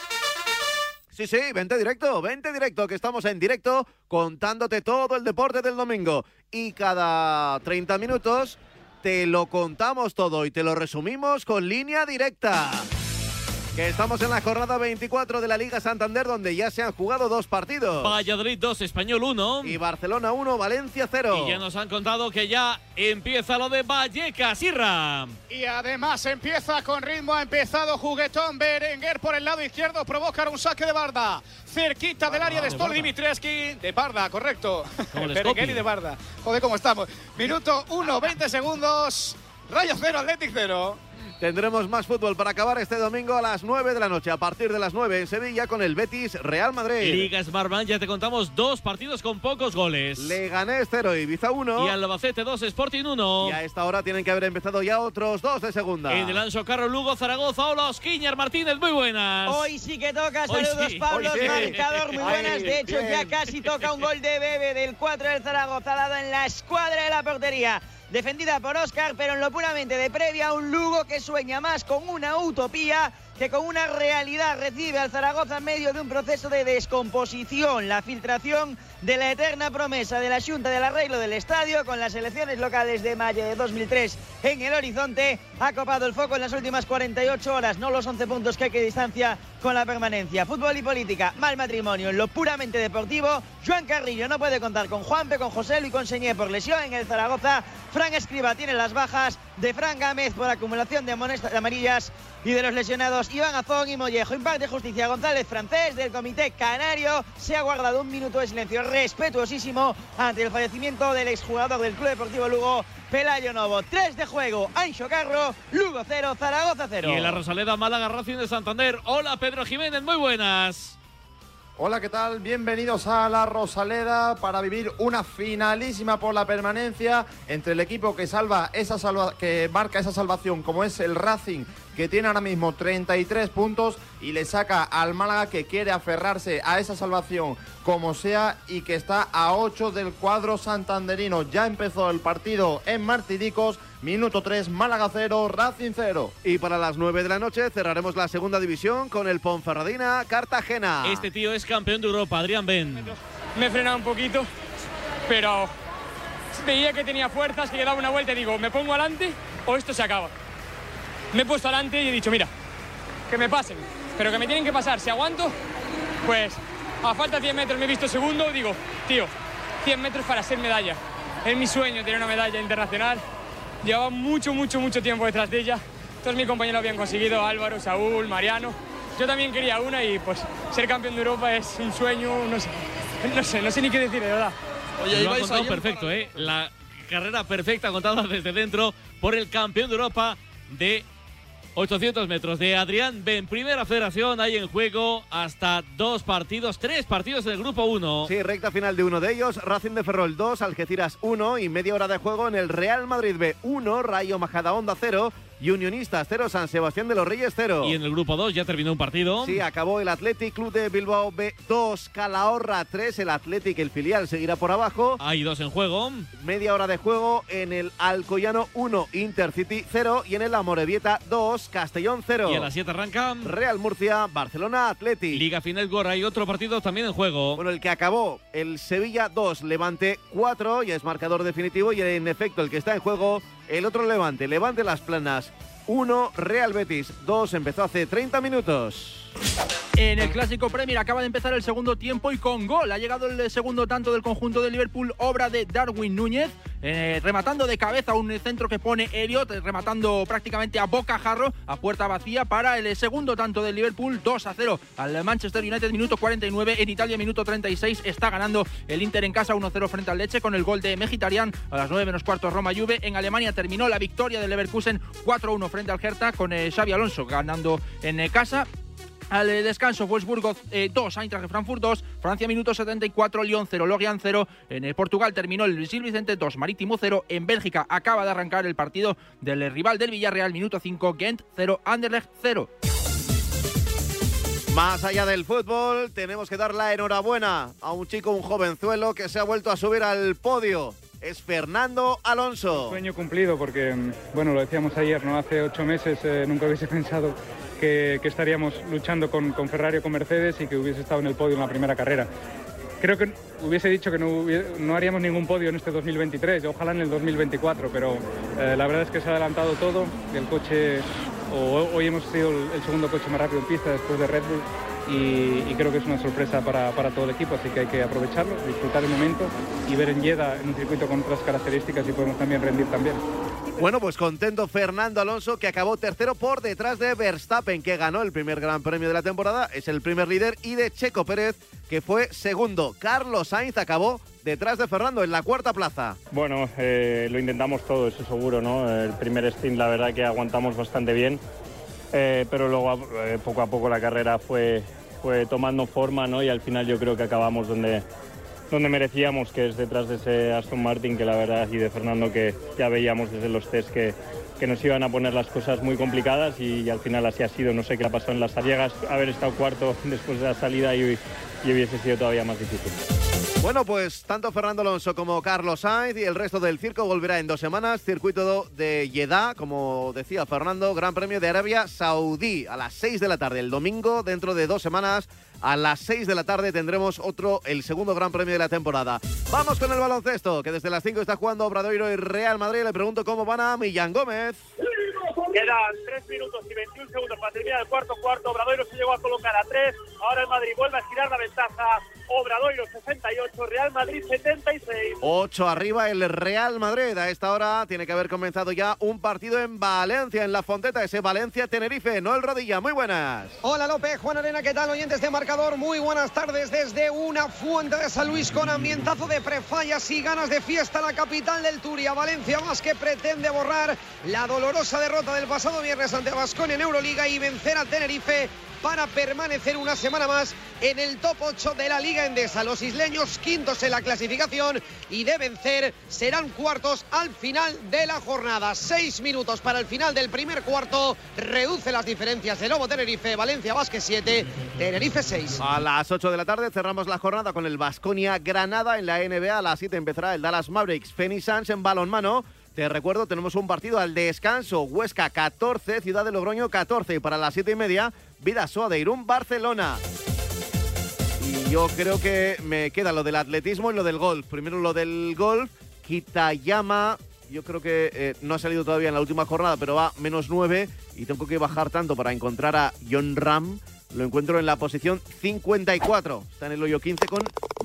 Sí, sí, vente directo, vente directo, que estamos en directo contándote todo el deporte del domingo. Y cada 30 minutos te lo contamos todo y te lo resumimos con línea directa. Que estamos en la jornada 24 de la Liga Santander, donde ya se han jugado dos partidos. Valladolid 2, Español 1. Y Barcelona 1, Valencia 0. Y ya nos han contado que ya empieza lo de Vallecas, Irra. Y además empieza con ritmo, ha empezado juguetón Berenguer por el lado izquierdo, provoca un saque de Barda. Cerquita del área de de Stol. Dimitreski. De Barda, correcto. Berenguer y de Barda. Joder, ¿cómo estamos? Minuto 1, 20 segundos. Rayo 0, Athletic 0. Tendremos más fútbol para acabar este domingo a las 9 de la noche, a partir de las 9 en Sevilla con el Betis Real Madrid. Liga Smartbank, ya te contamos dos partidos con pocos goles. Leganés 0, Ibiza 1. Y Albacete 2, Sporting 1. Y a esta hora tienen que haber empezado ya otros dos de segunda. En el Anso Carro Lugo, Zaragoza, hola, Osquiñar Martínez, muy buenas. Hoy sí que toca, Hoy saludos sí. Pablo, Hoy sí. marcador muy Ay, buenas, de hecho bien. ya casi toca un gol de Bebe del 4 del Zaragoza, dado en la escuadra de la portería, defendida por Oscar, pero en lo puramente de previa, un Lugo que sueña más con una utopía que con una realidad. Recibe al Zaragoza en medio de un proceso de descomposición, la filtración de la eterna promesa de la Junta del Arreglo del Estadio con las elecciones locales de mayo de 2003 en el horizonte, ha copado el foco en las últimas 48 horas, no los 11 puntos que hay que distancia con la permanencia. Fútbol y política, mal matrimonio en lo puramente deportivo. Joan Carrillo no puede contar con Juanpe, con José Luis y con Señé por lesión en el Zaragoza. Fran Escriba tiene las bajas de Fran Gámez por acumulación de amarillas y de los lesionados Iván Azón y Mollejo. Impacto de Justicia González francés del Comité Canario se ha guardado un minuto de silencio respetuosísimo ante el fallecimiento del exjugador del Club Deportivo Lugo, Pelayo Novo. 3 de juego, Ancho Carro, Lugo 0, Zaragoza 0. Y en la Rosaleda, Málaga, Racing de Santander. Hola, Pedro Jiménez, muy buenas. Hola, ¿qué tal? Bienvenidos a la Rosaleda para vivir una finalísima por la permanencia entre el equipo que salva esa salva que marca esa salvación, como es el Racing, que tiene ahora mismo 33 puntos y le saca al Málaga que quiere aferrarse a esa salvación como sea y que está a 8 del cuadro santanderino. Ya empezó el partido en Martiricos, minuto 3, Málaga 0, Racing 0. Y para las 9 de la noche cerraremos la segunda división con el Ponferradina Cartagena. Este tío es campeón de Europa, Adrián Ben. Me he frenado un poquito, pero veía que tenía fuerzas, que daba una vuelta y digo, ¿me pongo adelante o esto se acaba? Me he puesto adelante y he dicho, mira, que me pasen, pero que me tienen que pasar. Si aguanto, pues a falta de 100 metros me he visto segundo, digo, tío, 100 metros para ser medalla. Es mi sueño tener una medalla internacional. Llevaba mucho, mucho, mucho tiempo detrás de ella. Todos mis compañeros habían conseguido, Álvaro, Saúl, Mariano. Yo también quería una y pues ser campeón de Europa es un sueño, no sé, no sé, no sé ni qué decir, de verdad. Lo ha contado perfecto, ¿eh? La carrera perfecta contada desde dentro por el campeón de Europa de 800 metros de Adrián Ben. Primera federación, hay en juego hasta dos partidos, tres partidos en el grupo 1. Sí, recta final de uno de ellos. Racing de Ferrol 2, Algeciras 1 y media hora de juego en el Real Madrid B 1, Rayo Majadahonda 0 y Unionistas 0, San Sebastián de los Reyes 0. Y en el grupo 2 ya terminó un partido. Sí, acabó el Athletic Club de Bilbao B 2, Calahorra 3, el Athletic, el filial, seguirá por abajo. Hay dos en juego. Media hora de juego en el Alcoyano 1, Intercity 0 y en el Amorebieta 2, Castellón 0. Y a las 7 arranca. Real Murcia, Barcelona, Athletic. Liga Final Gor, hay otro partido también en juego. Bueno, el que acabó, el Sevilla 2, Levante 4, ya es marcador definitivo y en efecto el que está en juego, el otro Levante, Levante Las Planas 1, Real Betis 2, empezó hace 30 minutos. En el clásico Premier acaba de empezar el segundo tiempo y con gol. Ha llegado el segundo tanto del conjunto de Liverpool, obra de Darwin Núñez, eh, rematando de cabeza un centro que pone Elliot, eh, rematando prácticamente a boca jarro, a puerta vacía para el segundo tanto del Liverpool, 2 a 0 al Manchester United, minuto 49. En Italia, minuto 36, está ganando el Inter en casa 1-0 frente al Leche con el gol de Mejitarian a las 9 menos cuartos Roma Juve. En Alemania terminó la victoria del Leverkusen 4-1 frente al Hertha con eh, Xavi Alonso ganando en casa. Al eh, descanso, Wolfsburgo 2, Eintracht de Frankfurt 2, Francia minuto 74, Lyon 0, Lorient 0. En eh, Portugal terminó el Gil Vicente 2, Marítimo 0. En Bélgica acaba de arrancar el partido del rival del Villarreal, minuto 5, Gent 0, Anderlecht 0. Más allá del fútbol, tenemos que dar la enhorabuena a un chico, un jovenzuelo que se ha vuelto a subir al podio. Es Fernando Alonso. Sueño cumplido porque, bueno, lo decíamos ayer, ¿no? Hace ocho meses eh, nunca hubiese pensado que, que estaríamos luchando con, con, Ferrari o con Mercedes y que hubiese estado en el podio en la primera carrera. Creo que hubiese dicho que no, no haríamos ningún podio en este 2023, ojalá en el 2024, pero eh, la verdad es que se ha adelantado todo. El coche, o, hoy hemos sido el, el segundo coche más rápido en pista después de Red Bull y, y, creo que es una sorpresa para, para, todo el equipo, así que hay que aprovecharlo, disfrutar el momento y ver en Jeddah en un circuito con otras características y podemos también rendir también. Bueno, pues contento Fernando Alonso que acabó tercero por detrás de Verstappen que ganó el primer Gran Premio de la temporada, es el primer líder y de Checo Pérez que fue segundo. Carlos Sainz acabó detrás de Fernando en la cuarta plaza. Bueno, eh, lo intentamos todo, eso seguro, ¿no? El primer stint la verdad que aguantamos bastante bien. Eh, pero luego eh, poco a poco la carrera fue, tomando forma ¿no? y al final yo creo que acabamos donde, donde merecíamos, que es detrás de ese Aston Martin, que la verdad, y de Fernando, que ya veíamos desde los test que, que nos iban a poner las cosas muy complicadas y, al final así ha sido. No sé qué ha pasado en las Arriegas, haber estado cuarto después de la salida y hubiese sido todavía más difícil. Bueno, pues tanto Fernando Alonso como Carlos Sainz y el resto del circo volverá en dos semanas. Circuito de Jeddah, como decía Fernando, Gran Premio de Arabia Saudí a las 6 de la tarde. El domingo, dentro de dos semanas, a las 6 de la tarde tendremos otro, el segundo Gran Premio de la temporada. Vamos con el baloncesto, que desde las 5 está jugando Obradoiro y Real Madrid. Le pregunto cómo van a Millán Gómez. Quedan 3 minutos y 21 segundos para terminar el cuarto cuarto. Obradoiro se llegó a colocar a 3. Ahora el Madrid vuelve a girar la ventaja. Obradoiro 68, Real Madrid 76. 8 arriba el Real Madrid. A esta hora tiene que haber comenzado ya un partido en Valencia, en la Fonteta, ese Valencia-Tenerife. Noel Rodilla, muy buenas. Hola López, Juan Arena, ¿qué tal? Oyentes de marcador, muy buenas tardes desde una fuente de San Luis con ambientazo de prefallas y ganas de fiesta la capital del Turia. Valencia más que pretende borrar la dolorosa derrota del pasado viernes ante Vasconia en Euroliga y vencer a Tenerife para permanecer una semana más en el top 8 de la Liga Endesa. Los isleños quintos en la clasificación y de vencer serán cuartos al final de la jornada. Seis minutos para el final del primer cuarto. Reduce las diferencias de Lobo Tenerife, Valencia Vázquez 7, Tenerife 6. A las 8 de la tarde cerramos la jornada con el Vasconia Granada en la NBA. A las 7 empezará el Dallas Mavericks Phoenix Suns en balonmano. Te recuerdo, tenemos un partido al descanso. Huesca 14, Ciudad de Logroño 14. Y para las 7 y media, Vidasoa de Irún, Barcelona. Yo creo que me queda lo del atletismo y lo del golf. Primero lo del golf, Kitayama. Yo creo que eh, no ha salido todavía en la última jornada, pero va menos 9 y tengo que bajar tanto para encontrar a John Ram. Lo encuentro en la posición 54. Está en el hoyo 15 con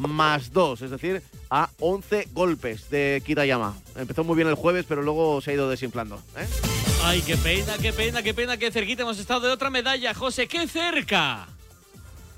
más 2, es decir, a 11 golpes de Kitayama. Empezó muy bien el jueves, pero luego se ha ido desinflando. ¿eh? Ay, qué pena, qué pena, qué pena, qué cerquita hemos estado de otra medalla, José, qué cerca.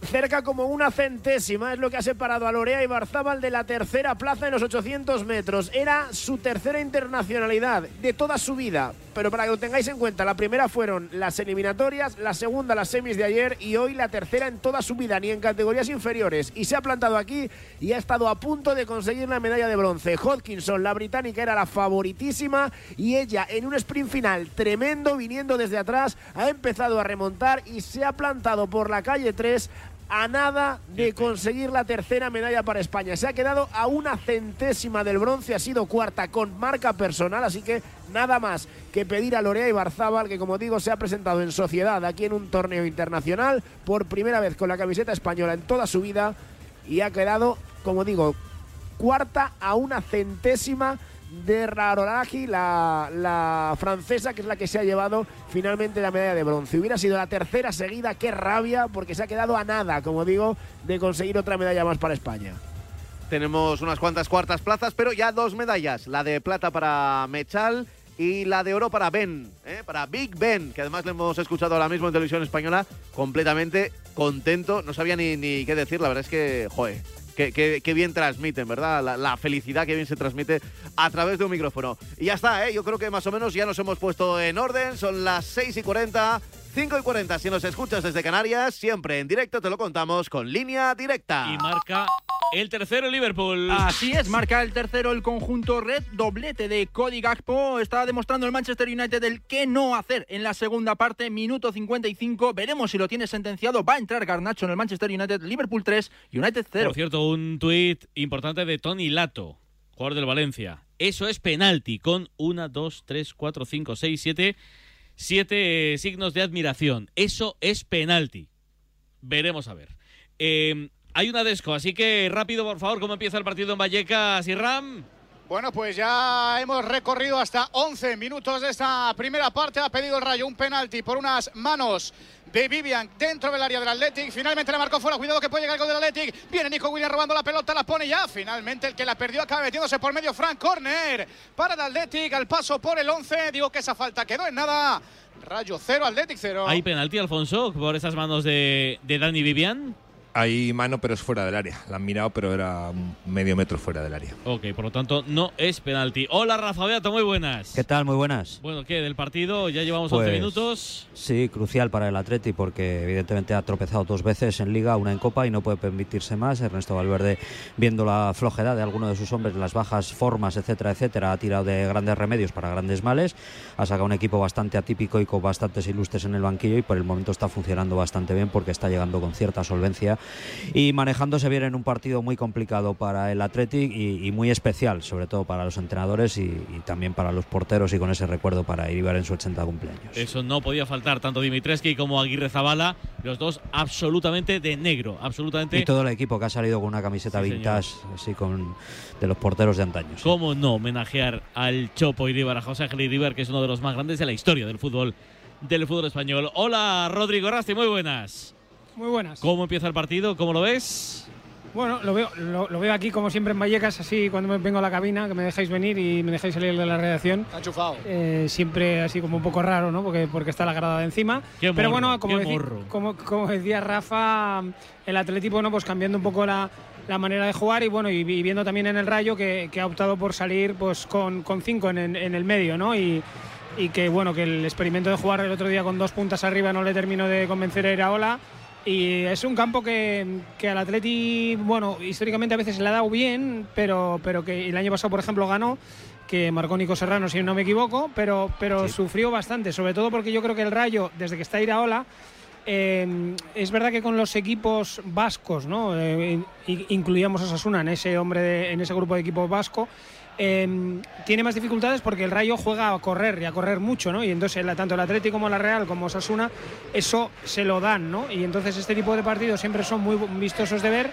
Cerca como una centésima es lo que ha separado a Lorea y Barzábal de la tercera plaza en los 800 metros. Era su tercera internacionalidad de toda su vida. Pero para que lo tengáis en cuenta, la primera fueron las eliminatorias, la segunda las semis de ayer y hoy la tercera en toda su vida, ni en categorías inferiores. Y se ha plantado aquí y ha estado a punto de conseguir la medalla de bronce. Hodkinson, la británica, era la favoritísima y ella en un sprint final tremendo, viniendo desde atrás, ha empezado a remontar y se ha plantado por la calle 3 a nada de conseguir la tercera medalla para España. Se ha quedado a una centésima del bronce, ha sido cuarta con marca personal, así que nada más que pedir a Lorea y Barzábal, que como digo se ha presentado en sociedad aquí en un torneo internacional por primera vez con la camiseta española en toda su vida y ha quedado, como digo, cuarta a una centésima de Rarolagi, la, la, francesa, que es la que se ha llevado finalmente la medalla de bronce. Hubiera sido la tercera seguida, qué rabia, porque se ha quedado a nada, como digo, de conseguir otra medalla más para España. Tenemos unas cuantas cuartas plazas, pero ya dos medallas, la de plata para Mechal y la de oro para Ben, ¿eh? para Big Ben, que además le hemos escuchado ahora mismo en televisión española, completamente contento, no sabía ni, ni qué decir, la verdad es que, joder, Qué, bien transmiten, ¿verdad? La, la, felicidad que bien se transmite a través de un micrófono. Y ya está, ¿eh? Yo creo que más o menos ya nos hemos puesto en orden. Son las 6 y 40. 5 y 40, si nos escuchas desde Canarias, siempre en directo te lo contamos con línea directa. Y marca el tercero Liverpool. Así es, marca el tercero el conjunto red, doblete de Cody Gakpo. Está demostrando el Manchester United el qué no hacer en la segunda parte, minuto 55. Veremos si lo tiene sentenciado. Va a entrar Garnacho en el Manchester United, Liverpool 3, United 0. Por cierto, un tuit importante de Tony Lato, jugador del Valencia. Eso es penalti con 1, 2, 3, 4, 5, 6, 7 siete signos de admiración. Eso es penalti. Veremos a ver. Eh, hay una desco, así que rápido, por favor, ¿cómo empieza el partido en Vallecas y Ram? Bueno, pues ya hemos recorrido hasta 11 minutos de esta primera parte. Ha pedido el Rayo un penalti por unas manos de Vivian dentro del área del Athletic. Finalmente le marcó fuera. Cuidado que puede llegar el gol del Athletic. Viene Nico Williams robando la pelota, la pone ya. Finalmente el que la perdió acaba metiéndose por medio Frank Corner para el Athletic. Al paso por el 11. Digo que esa falta quedó en nada. Rayo 0, Athletic 0. ¿Hay penalti, Alfonso, por esas manos de, de Dani Vivian? Hay mano, pero es fuera del área. La han mirado, pero era medio metro fuera del área. Ok, por lo tanto, no es penalti. Hola, Rafa Beato, muy buenas. ¿Qué tal? Muy buenas. Bueno, ¿qué? Del partido ya llevamos 11 Pues, minutos. Sí, crucial para el Atleti porque evidentemente ha tropezado dos veces en Liga, una en Copa y no puede permitirse más. Ernesto Valverde, viendo la flojedad de alguno de sus hombres, las bajas formas, etcétera, etcétera, ha tirado de grandes remedios para grandes males. Ha sacado un equipo bastante atípico y con bastantes ilustres en el banquillo y por el momento está funcionando bastante bien porque está llegando con cierta solvencia y manejándose bien en un partido muy complicado para el Athletic y, y muy especial, sobre todo para los entrenadores y, y también para los porteros y con ese recuerdo para Iribar en su 80 cumpleaños. Eso no podía faltar, tanto Dimitreski como Aguirre Zabala, los dos absolutamente de negro, absolutamente. Y todo el equipo que ha salido con una camiseta Sí, vintage, así con de los porteros de antaño. sí. ¿Cómo no homenajear al Chopo Iribar, a José Ángel Iribar, que es uno de los más grandes de la historia del fútbol, del fútbol español? Hola, Rodrigo Rasti, muy buenas. Muy buenas. ¿Cómo empieza el partido? ¿Cómo lo ves? Bueno, lo veo, lo, lo veo aquí como siempre en Vallecas, así cuando me vengo a la cabina, que me dejáis venir y me dejáis salir de la redacción. Enchufado. Eh, siempre así como un poco raro, ¿no? Porque, porque está la grada de encima. Qué Pero morro, bueno, como, qué decí- morro. como, como decía Rafa, el Atlético, bueno, pues cambiando un poco la, la manera de jugar y bueno, y, y viendo también en el Rayo que, que ha optado por salir pues con, con cinco en, en- en el medio, ¿no? Y, y que bueno, que el experimento de jugar el otro día con dos puntas arriba no le terminó de convencer a Iraola. Y es un campo que, que al Atleti, bueno, históricamente a veces le ha dado bien, pero, pero que el año pasado, por ejemplo, ganó, que marcó Nico Serrano, si no me equivoco, pero, pero sufrió bastante, sobre todo porque yo creo que el Rayo, desde que está Iraola, eh, es verdad que con los equipos vascos, ¿no? Eh, in- incluíamos a Sasuna en ese hombre, de- en ese grupo de equipos vasco. Eh, tiene más dificultades porque el Rayo juega a correr y a correr mucho, ¿no? Y entonces tanto el Atlético como la Real como Sasuna eso se lo dan, ¿no? Y entonces este tipo de partidos siempre son muy vistosos de ver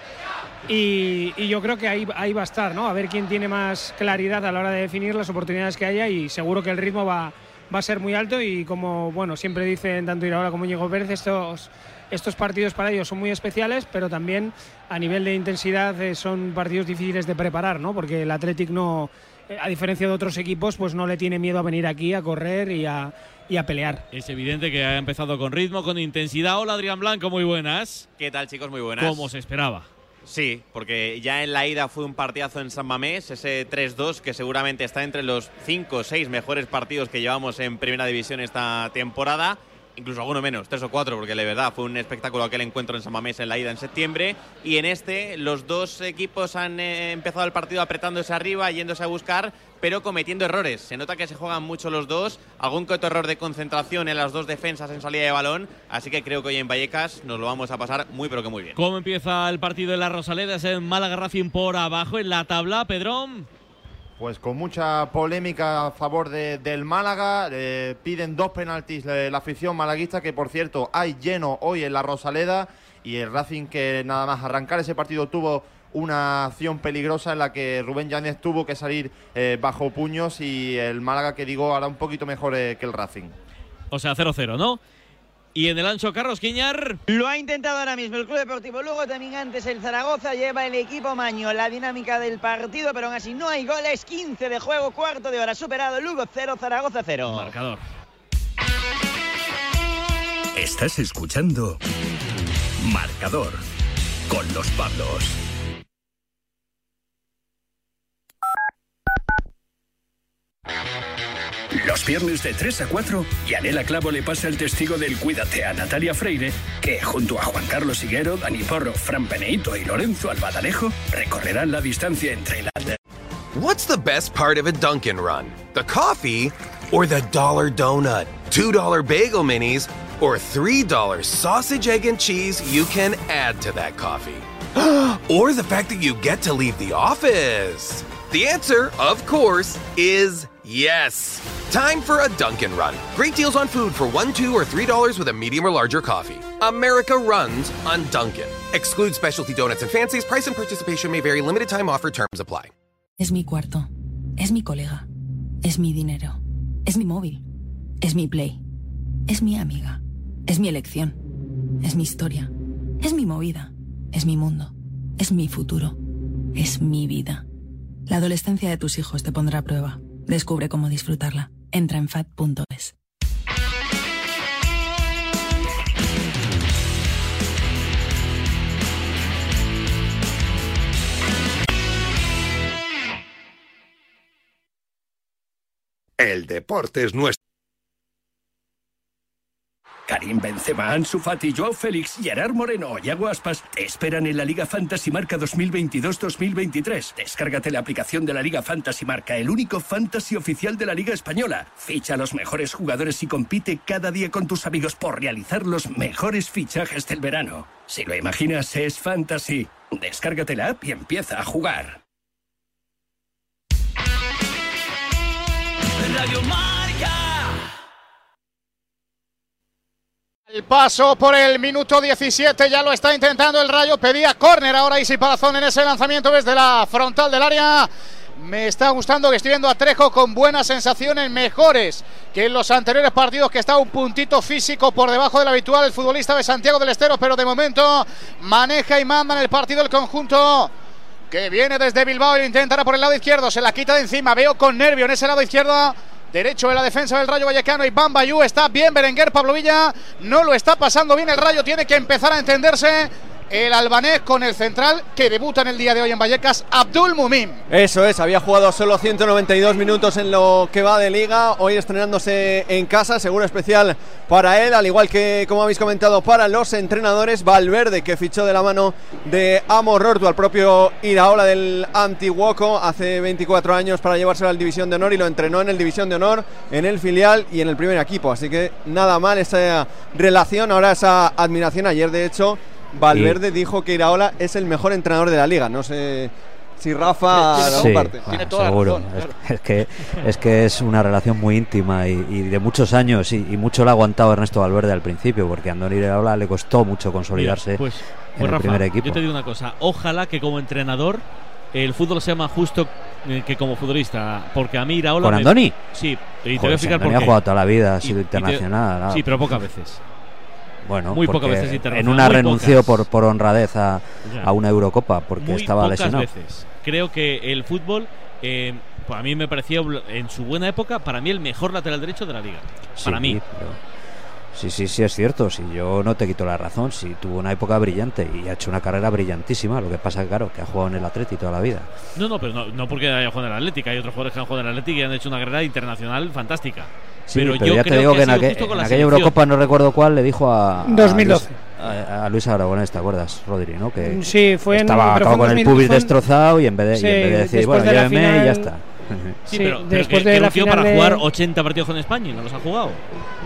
Y, yo creo que ahí, va a estar, ¿no? A ver quién tiene más claridad a la hora de definir las oportunidades que haya y seguro que el ritmo va, va a ser muy alto y como bueno siempre dicen tanto Iraola como Diego Pérez estos estos partidos para ellos son muy especiales pero también a nivel de intensidad eh, son partidos difíciles de preparar no porque el Athletic no eh, a diferencia de otros equipos pues no le tiene miedo a venir aquí a correr y a, y a pelear Es evidente que ha empezado con ritmo, con intensidad. Hola Adrián Blanco, muy buenas. ¿Qué tal, chicos? Muy buenas. Como se esperaba. Sí, porque ya en la ida fue un partidazo en San Mamés, ese 3-2 que seguramente está entre los 5 o 6 mejores partidos que llevamos en Primera División esta temporada. Incluso alguno menos, 3 o 4, porque la verdad fue un espectáculo aquel encuentro en San Mamés en la ida en septiembre. Y en este, los dos equipos han eh, empezado el partido apretándose arriba, yéndose a buscar, pero cometiendo errores. Se nota que se juegan mucho los dos, algún que error de concentración en las dos defensas en salida de balón. Así que creo que hoy en Vallecas nos lo vamos a pasar muy, pero que muy bien. ¿Cómo empieza el partido de la Rosaleda? Es el Málaga Racing por abajo en la tabla, Pedrón. Pues con mucha polémica a favor de- del Málaga, piden dos penaltis la afición malaguista, que por cierto hay lleno hoy en la Rosaleda, y el Racing que nada más arrancar ese partido tuvo una acción peligrosa en la que Rubén Yáñez tuvo que salir eh, bajo puños y el Málaga que digo hará un poquito mejor eh, que el Racing. O sea, 0-0, ¿no? Y en el ancho, Carlos Quiñar. Lo ha intentado ahora mismo el Club Deportivo Lugo, también antes el Zaragoza lleva el equipo Maño la dinámica del partido, pero aún así no hay goles, 15 de juego, cuarto de hora superado, Lugo 0, Zaragoza 0. Marcador. Estás escuchando Marcador con los Pablos. Los viernes de 3 a 4, Yanela Clavo le pasa el testigo del Cuídate a Natalia Freire, que junto a Juan Carlos Higuero, Dani Porro, Fran Peneito y Lorenzo Albadalejo recorrerán la distancia entre la What's the best part of a Dunkin' Run? The coffee or the dollar donut? $2 bagel minis or $3 sausage, egg, and cheese you can add to that coffee? or the fact that you get to leave the office? The answer, of course, is yes. Time for a Dunkin' Run. Great deals on food for one, two, or three dollars with a medium or larger coffee. America runs on Dunkin'. Exclude specialty donuts and fancies. Price and participation may vary. Limited time offer. Terms apply. Es mi cuarto. Es mi colega. Es mi dinero. Es mi móvil. Es mi play. Es mi amiga. Es mi elección. Es mi historia. Es mi movida. Es mi mundo. Es mi futuro. Es mi vida. La adolescencia de tus hijos te pondrá a prueba. Descubre cómo disfrutarla. Entra en fat.es. El deporte es nuestro. Karim Benzema, Ansu Fati, Joao Félix, Gerard Moreno, Yago Aspas te esperan en la Liga Fantasy Marca 2022-2023. Descárgate la aplicación de la Liga Fantasy Marca, el único fantasy oficial de la Liga Española. Ficha a los mejores jugadores y compite cada día con tus amigos por realizar los mejores fichajes del verano. Si lo imaginas, es fantasy. Descárgate la app y empieza a jugar. El paso por el minuto 17 ya lo está intentando el Rayo. Pedía córner ahora Isi Palazón en ese lanzamiento desde la frontal del área. Me está gustando que estoy viendo a Trejo con buenas sensaciones, mejores que en los anteriores partidos, que está un puntito físico por debajo del habitual el futbolista de Santiago del Estero, pero de momento maneja y manda en el partido el conjunto que viene desde Bilbao y lo intentará por el lado izquierdo, se la quita de encima, veo con nervio en ese lado izquierdo. Derecho de la defensa del Rayo Vallecano. Y Bambayú está bien. Berenguer, Pablo Villa. No lo está pasando bien el Rayo, tiene que empezar a entenderse el albanés con el central que debuta en el día de hoy en Vallecas, Abdul Mumim. Eso es, había jugado solo 192 minutos en lo que va de liga, hoy estrenándose en casa, seguro especial para él, al igual que, como habéis comentado, para los entrenadores, Valverde, que fichó de la mano de Amo Rortu al propio Iraola del Antiguoco hace 24 años para llevárselo al División de Honor y lo entrenó en el División de Honor, en el filial y en el primer equipo, así que nada mal esa relación, ahora esa admiración, ayer de hecho Valverde dijo que Iraola es el mejor entrenador de la liga. No sé Si Rafa Sí, comparte. bueno, seguro. Es, es que, es que es una relación muy íntima y, y de muchos años y, y mucho lo ha aguantado Ernesto Valverde al principio porque a Andoni Iraola le costó mucho consolidarse Mira, pues, en pues el Rafa, primer equipo. Yo te digo una cosa, ojalá que como entrenador el fútbol sea más justo eh, que como futbolista, porque a mí Iraola ¿Con me- Andoni? Sí, y te voy a explicar Andoni por ha qué. jugado toda la vida, ha Y- sido y te- internacional, ah. Sí, pero pocas veces. Bueno, muy pocas veces. En una renunció por, por honradez a, a una Eurocopa porque Muy estaba pocas lesionado. veces. Creo que el fútbol, eh, pues a mí me parecía en su buena época, para mí el mejor lateral derecho de la liga. Sí, para mí. pero- Sí, sí, sí, es cierto. Sí, yo no te quito la razón. Sí, tuvo una época brillante y ha hecho una carrera brillantísima. Lo que pasa que, claro, que ha jugado en el Atleti toda la vida. No, no, pero no, no porque haya jugado en el Atlético. Hay otros jugadores que han jugado en el Atlético y han hecho una carrera internacional fantástica. Sí, pero, pero, yo ya creo te digo que, en, en aquella selección. Eurocopa no recuerdo cuál le dijo a, a 2012. Luis, a, a Luis Aragonés, ¿te acuerdas, Rodri? ¿no? Que Sí, fue en- estaba, pero estaba en con el 2000, pubis en- destrozado y en vez de, y en vez de decir, bueno, de lléveme y ya está. Sí, Sí, pero, pero después que, de que la final para de- jugar 80 partidos con España y no los ha jugado.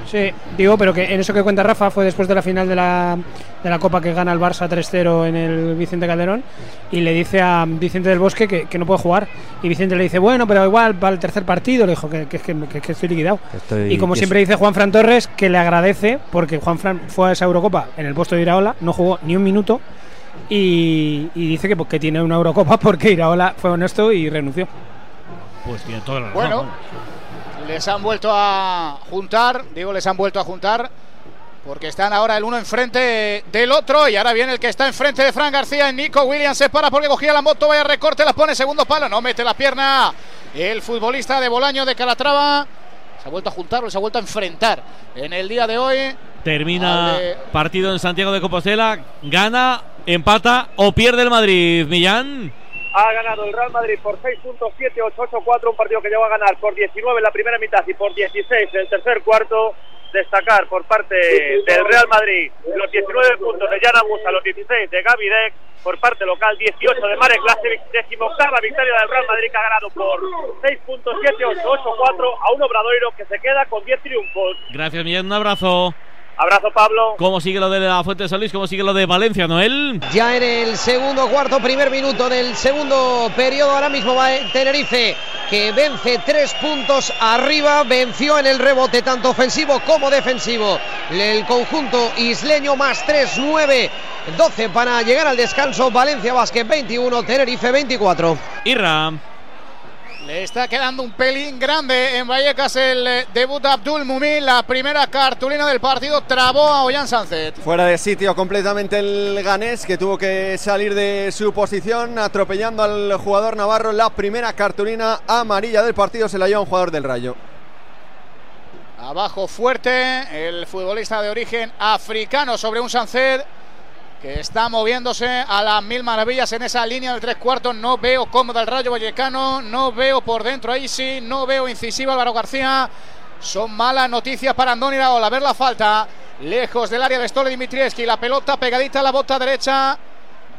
Sí, digo, pero que en eso que cuenta Rafa fue después de la final de la, de la Copa que gana el Barça 3-0 en el Vicente Calderón y le dice a Vicente del Bosque que, que no puede jugar. Y Vicente le dice, bueno, pero igual para el tercer partido. Le dijo que, que, que- que- que estoy liquidado. Estoy- y como siempre dice Juan Fran Torres, que le agradece porque Juan Fran fue a esa Eurocopa en el puesto de Iraola, no jugó ni un minuto. Y, y dice que, pues, que tiene una Eurocopa porque Iraola fue honesto y renunció. Pues tiene toda la razón. Bueno. Les han vuelto a juntar, digo, les han vuelto a juntar, porque están ahora el uno enfrente del otro, y ahora viene el que está enfrente de Fran García, y Nico Williams se para porque cogía la moto, vaya recorte, la pone segundo palo, no mete la pierna, el futbolista de Bolaño de Calatrava, se ha vuelto a juntar, se ha vuelto a enfrentar en el día de hoy. Termina de- partido en Santiago de Compostela, gana, empata o pierde el Madrid. Millán. Ha ganado el Real Madrid por 6 puntos, 7, 8, 8, 4. Un partido que llegó a ganar por 19 en la primera mitad y por 16 en el tercer cuarto. Destacar por parte del Real Madrid los 19 puntos de Jan Amusa, los 16 de Gaby Deck. Por parte local, 18 de Marek Lasevic. Decimoctava victoria del Real Madrid que ha ganado por 6 puntos, 7, 8, 8, 4 a un Obradoiro que se queda con 10 triunfos. Gracias, Millán. Un abrazo. Abrazo, Pablo. ¿Cómo sigue lo de la Fuente de San Luis? ¿Cómo sigue lo de Valencia, Noel? Ya en el segundo cuarto, primer minuto del segundo periodo, ahora mismo va Tenerife, que vence tres puntos arriba, venció en el rebote tanto ofensivo como defensivo. El conjunto isleño más 3, 9, 12 para llegar al descanso. Valencia Basket 21, Tenerife 24. Irra. Le está quedando un pelín grande en Vallecas el eh, debut de Abdul Mumin. La primera cartulina del partido trabó a Ollán Sánchez. Fuera de sitio completamente el ganés que tuvo que salir de su posición atropellando al jugador navarro. La primera cartulina amarilla del partido se la lleva un jugador del Rayo. Abajo fuerte el futbolista de origen africano sobre un Sánchez que está moviéndose a las mil maravillas en esa línea del tres cuartos. No veo cómodo el Rayo Vallecano, no veo por dentro ahí sí, no veo incisivo Álvaro García. Son malas noticias para Andoni Iraola. A ver la falta, lejos del área de Stole Dimitrievski. La pelota pegadita a la bota derecha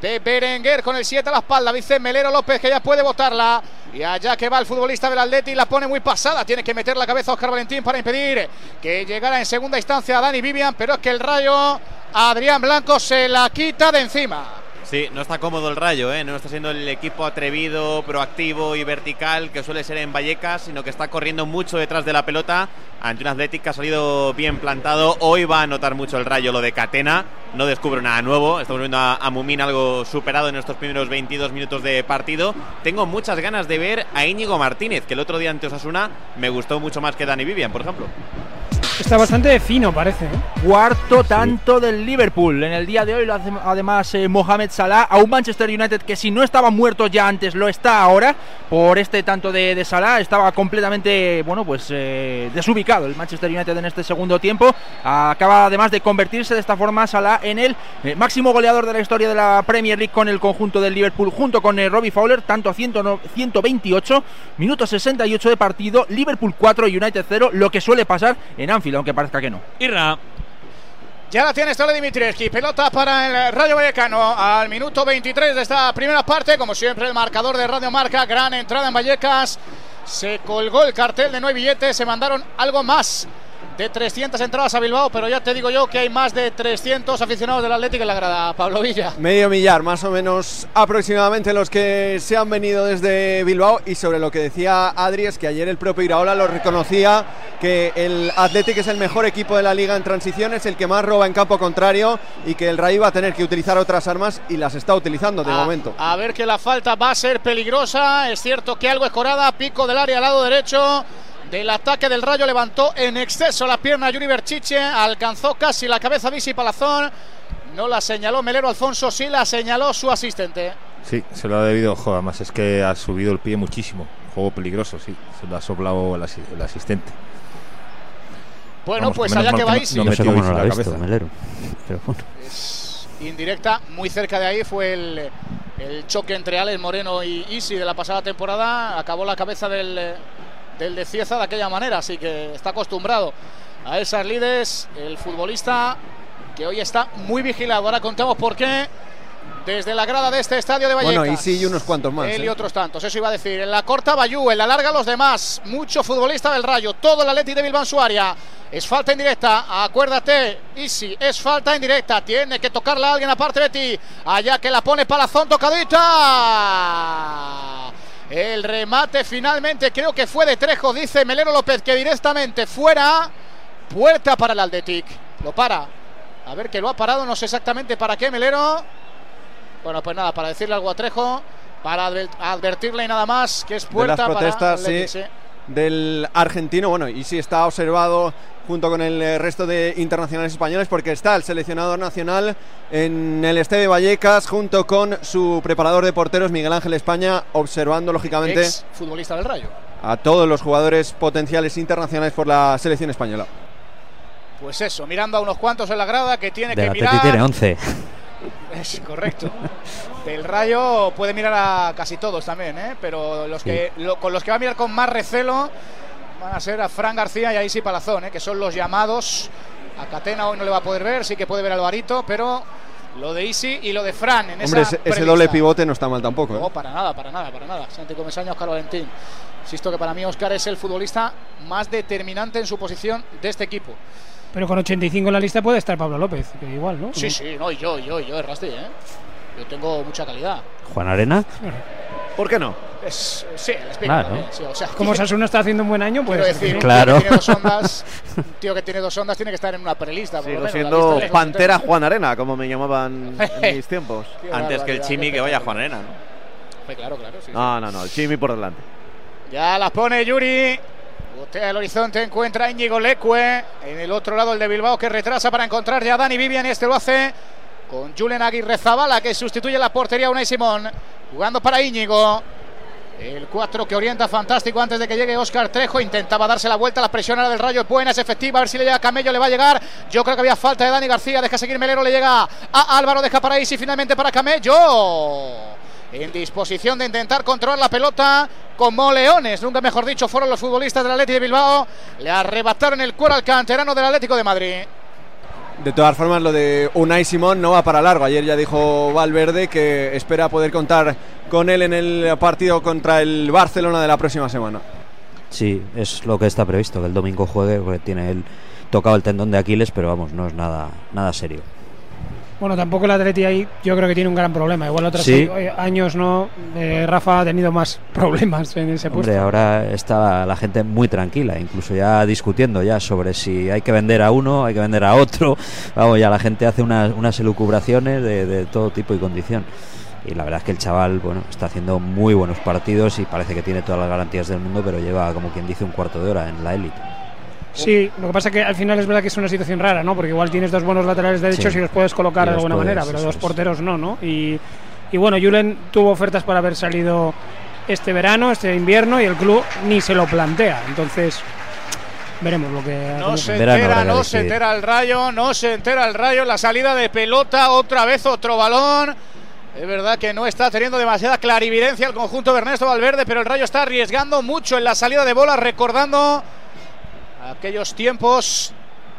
de Berenguer con el 7 a la espalda. Dice Melero López que ya puede botarla. Y allá que va el futbolista del Atleti la pone muy pasada. Tiene que meter la cabeza a Oscar Valentín para impedir que llegara en segunda instancia a Dani Vivian. Pero es que el rayo Adrián Blanco se la quita de encima. Sí, no está cómodo el Rayo, ¿eh? no está siendo el equipo atrevido, proactivo y vertical que suele ser en Vallecas, sino que está corriendo mucho detrás de la pelota ante un Athletic ha salido bien plantado. Hoy va a notar mucho el Rayo lo de Catena, no descubro nada nuevo, estamos viendo a, a Mumín algo superado en estos primeros 22 minutos de partido. Tengo muchas ganas de ver a Íñigo Martínez, que el otro día ante Osasuna me gustó mucho más que Dani Vivian, por ejemplo. Está bastante fino, parece. ¿eh? Cuarto tanto del Liverpool. En el día de hoy lo hace además eh, Mohamed Salah a un Manchester United que si no estaba muerto ya antes lo está ahora por este tanto de, de Salah. Estaba completamente, bueno, pues eh, desubicado el Manchester United en este segundo tiempo. Acaba además de convertirse de esta forma Salah en el eh, máximo goleador de la historia de la Premier League con el conjunto del Liverpool junto con eh, Robbie Fowler, tanto a 100 128 minutos 68 de partido. Liverpool 4, United 0, lo que suele pasar en Anfield, aunque parezca que no. Irra. Ya la tiene Stole Dimitrievski. Pelota para el Rayo Vallecano al minuto 23 de esta primera parte. Como siempre, el marcador de Radio Marca. Gran entrada en Vallecas. Se colgó el cartel de no hay billetes. Se mandaron algo más de 300 entradas a Bilbao, pero ya te digo yo que hay más de 300 aficionados del Atlético en la grada, Pablo Villa. Medio millar, más o menos aproximadamente los que se han venido desde Bilbao. Y sobre lo que decía Adri, es que ayer el propio Iraola lo reconocía que el Athletic es el mejor equipo de la liga en transiciones, el que más roba en campo contrario y que el Rayo va a tener que utilizar otras armas y las está utilizando de a, momento. A ver que la falta va a ser peligrosa. Es cierto que algo escorada, pico del área al lado derecho del ataque del Rayo levantó en exceso la pierna Yuri Berchiche, alcanzó casi la cabeza Visi Palazón, no la señaló Melero Alfonso, sí la señaló su asistente. Sí, se lo ha debido, joder, además es que ha subido el pie muchísimo, juego peligroso, sí, se lo ha soplado el, el asistente. Bueno, Vamos, pues allá que vais. no No sé metió cómo no la visto, cabeza. Melero. Pero bueno. indirecta, muy cerca de ahí fue el, el choque entre Alex Moreno y Isi de la pasada temporada. Acabó la cabeza del, del de Cieza de aquella manera, así que está acostumbrado a esas lides. El futbolista que hoy está muy vigilado. Ahora contamos por qué. Desde la grada de este estadio de Vallecas. Bueno, y sí, y unos cuantos más. Él y ¿eh? otros tantos, eso iba a decir. En la corta Bayú, en la larga los demás. Mucho futbolista del Rayo, todo el Atleti de Bilbao en su área. Es falta indirecta, acuérdate, Easy, es falta indirecta. Tiene que tocarla alguien aparte de ti. Allá que la pone Palazón, tocadita. El remate finalmente creo que fue de Trejo, dice Melero López, que directamente fuera. Puerta para el Atletic. Lo para. A ver que lo ha parado, no sé exactamente para qué, Melero. Bueno, pues nada, para decirle algo a Trejo, para adver- advertirle y nada más, que es de puerta las protestas para Athletic, sí, sí. Del argentino. Bueno, y sí está observado junto con el eh, resto de internacionales españoles porque está el seleccionador nacional en el Este de Vallecas junto con su preparador de porteros Miguel Ángel España observando lógicamente Ex futbolista del Rayo. a todos los jugadores potenciales internacionales por la selección española. Pues eso, mirando a unos cuantos en la grada que tiene que Atleti mirar. tiene 11. Es correcto. Del Rayo puede mirar a casi todos también, ¿eh? pero los que, lo- con los que va a mirar con más recelo van a ser a Fran García y a Isi Palazón, ¿eh? que son los llamados. A Catena hoy no le va a poder ver, sí que puede ver a Alvarito, pero lo de Isi y lo de Fran en Hombre, esa ese, doble pivote no está mal tampoco. ¿eh? No, para nada, para nada, para nada. Santi Comesaña, Oscar Valentín. Insisto que para mí Oscar es el futbolista más determinante en su posición de este equipo. Pero con 85 en la lista puede estar Pablo López, que igual, ¿no? Sí, sí, no, y yo, yo, yo, Errasti, ¿eh? Yo tengo mucha calidad. Juan Arena. ¿Por qué no? Es, sí, el espíritu Claro. también, sí, o sea, Como Sasuna está haciendo un buen año, pues. decir, un Claro. tío que tiene dos ondas, un tío que tiene dos ondas tiene que estar en una prelista, Sigo menos, siendo lista Pantera Juan Arena, como me llamaban en mis tiempos. Antes que el Chimi que vaya. Juan Arena, ¿no? Claro, claro, sí, sí. No, no, no, el Chimi por delante. Ya las pone Yuri. Botea el horizonte, encuentra a Íñigo Leque. En el otro lado el de Bilbao que retrasa para encontrar ya a Dani Vivian. Este lo hace con Julen Aguirre Zabala que sustituye la portería a Unai Simón. Jugando para Íñigo. El 4 que orienta fantástico antes de que llegue Oscar Trejo. Intentaba darse la vuelta. La presión era del Rayo es buena, es efectiva. A ver si le llega a Camello, le va a llegar. Yo creo que había falta de Dani García. Deja seguir Melero, le llega a Álvaro. Deja para Isi finalmente para Camello en disposición de intentar controlar la pelota como leones, nunca mejor dicho, fueron los futbolistas del Atlético de Bilbao, le arrebataron el cuero al canterano del Atlético de Madrid. De todas formas, lo de Unai Simón no va para largo. Ayer ya dijo Valverde que espera poder contar con él en el partido contra el Barcelona de la próxima semana. Sí, es lo que está previsto, que el domingo juegue, porque tiene el tocado el tendón de Aquiles, pero vamos, no es nada, nada serio. Bueno, tampoco el Atleti ahí yo creo que tiene un gran problema. Igual otros Sí. años no. eh, Rafa ha tenido más problemas en ese puesto. Hombre, ahora está la gente muy tranquila, incluso ya discutiendo ya sobre si hay que vender a uno, hay que vender a otro. Vamos, ya la gente hace unas, unas elucubraciones de, de todo tipo y condición. Y la verdad es que el chaval, bueno, está haciendo muy buenos partidos y parece que tiene todas las garantías del mundo, pero lleva, como quien dice, un cuarto de hora en la élite. Sí, lo que pasa es que al final es verdad que es una situación rara, ¿no? Porque igual tienes dos buenos laterales derechos Sí. y los puedes colocar de alguna puedes, manera, pero dos porteros no, ¿no? Y, y bueno, Julen tuvo ofertas para haber salido este verano, este invierno, y el club ni se lo plantea. Entonces, veremos lo que. No se entera, no se entera el rayo, no se entera el rayo. La salida de pelota, otra vez otro balón. Es verdad que no está teniendo demasiada clarividencia el conjunto de Ernesto Valverde, pero el rayo está arriesgando mucho en la salida de bola, recordando aquellos tiempos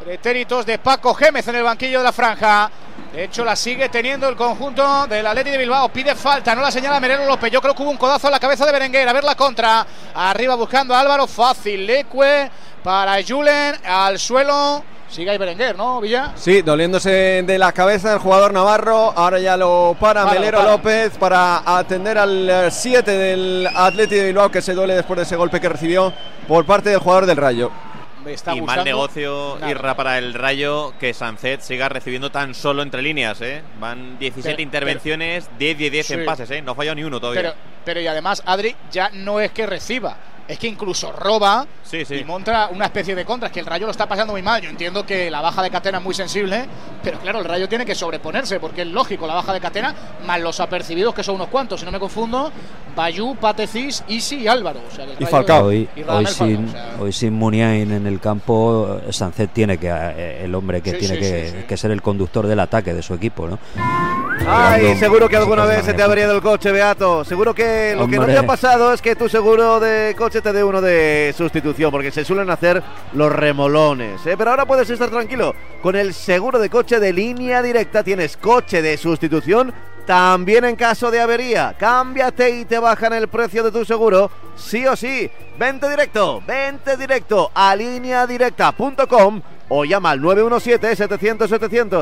pretéritos de Paco Gémez en el banquillo de la franja. De hecho, la sigue teniendo el conjunto del Atleti de Bilbao. Pide falta, no la señala Merero López. Yo creo que hubo un codazo en la cabeza de Berenguer. A ver la contra. Arriba buscando a Álvaro. Fácil. Lecue para Julen. Al suelo. Sigue ahí Berenguer, ¿no, Villa? Sí, doliéndose de la cabeza el jugador Navarro. Ahora ya lo para Melero. López para atender al 7 del Atleti de Bilbao que se duele después de ese golpe que recibió por parte del jugador del Rayo. Está y mal negocio, Nada. Irra, para el Rayo que Sancet siga recibiendo tan solo entre líneas. ¿eh? Van 17 Pero- intervenciones, 10 10 10 Sí. en pases. ¿eh? No ha fallado ni uno todavía. Pero, pero y además, Adri ya no es que reciba, es que incluso roba Sí, sí. y monta una especie de contra. Es que el Rayo lo está pasando muy mal. Yo entiendo que la baja de Catena es muy sensible, pero claro, el Rayo tiene que sobreponerse, porque es lógico la baja de Catena, más los apercibidos, que son unos cuantos, si no me confundo, Bayú, Patecis, Isi y Álvaro. O sea, que el Y Falcao. Hoy, y hoy sin, Falcao, o sea, hoy sin Muniain en el campo, Sancet tiene que, eh, el hombre que Sí, tiene sí, que, sí, sí. que ser el conductor del ataque de su equipo, ¿no? Ay, seguro que alguna vez se te ha averiado el coche, Beato. Seguro que lo que no te ha pasado es que tu seguro de te dé uno de sustitución, porque se suelen hacer los remolones. ¿eh? Pero ahora puedes estar tranquilo. Con el seguro de coche de línea directa tienes coche de sustitución también en caso de avería. Cámbiate y te bajan el precio de tu seguro, sí o sí. Vente directo, vente directo a lineadirecta.com o llama al 917 700 700.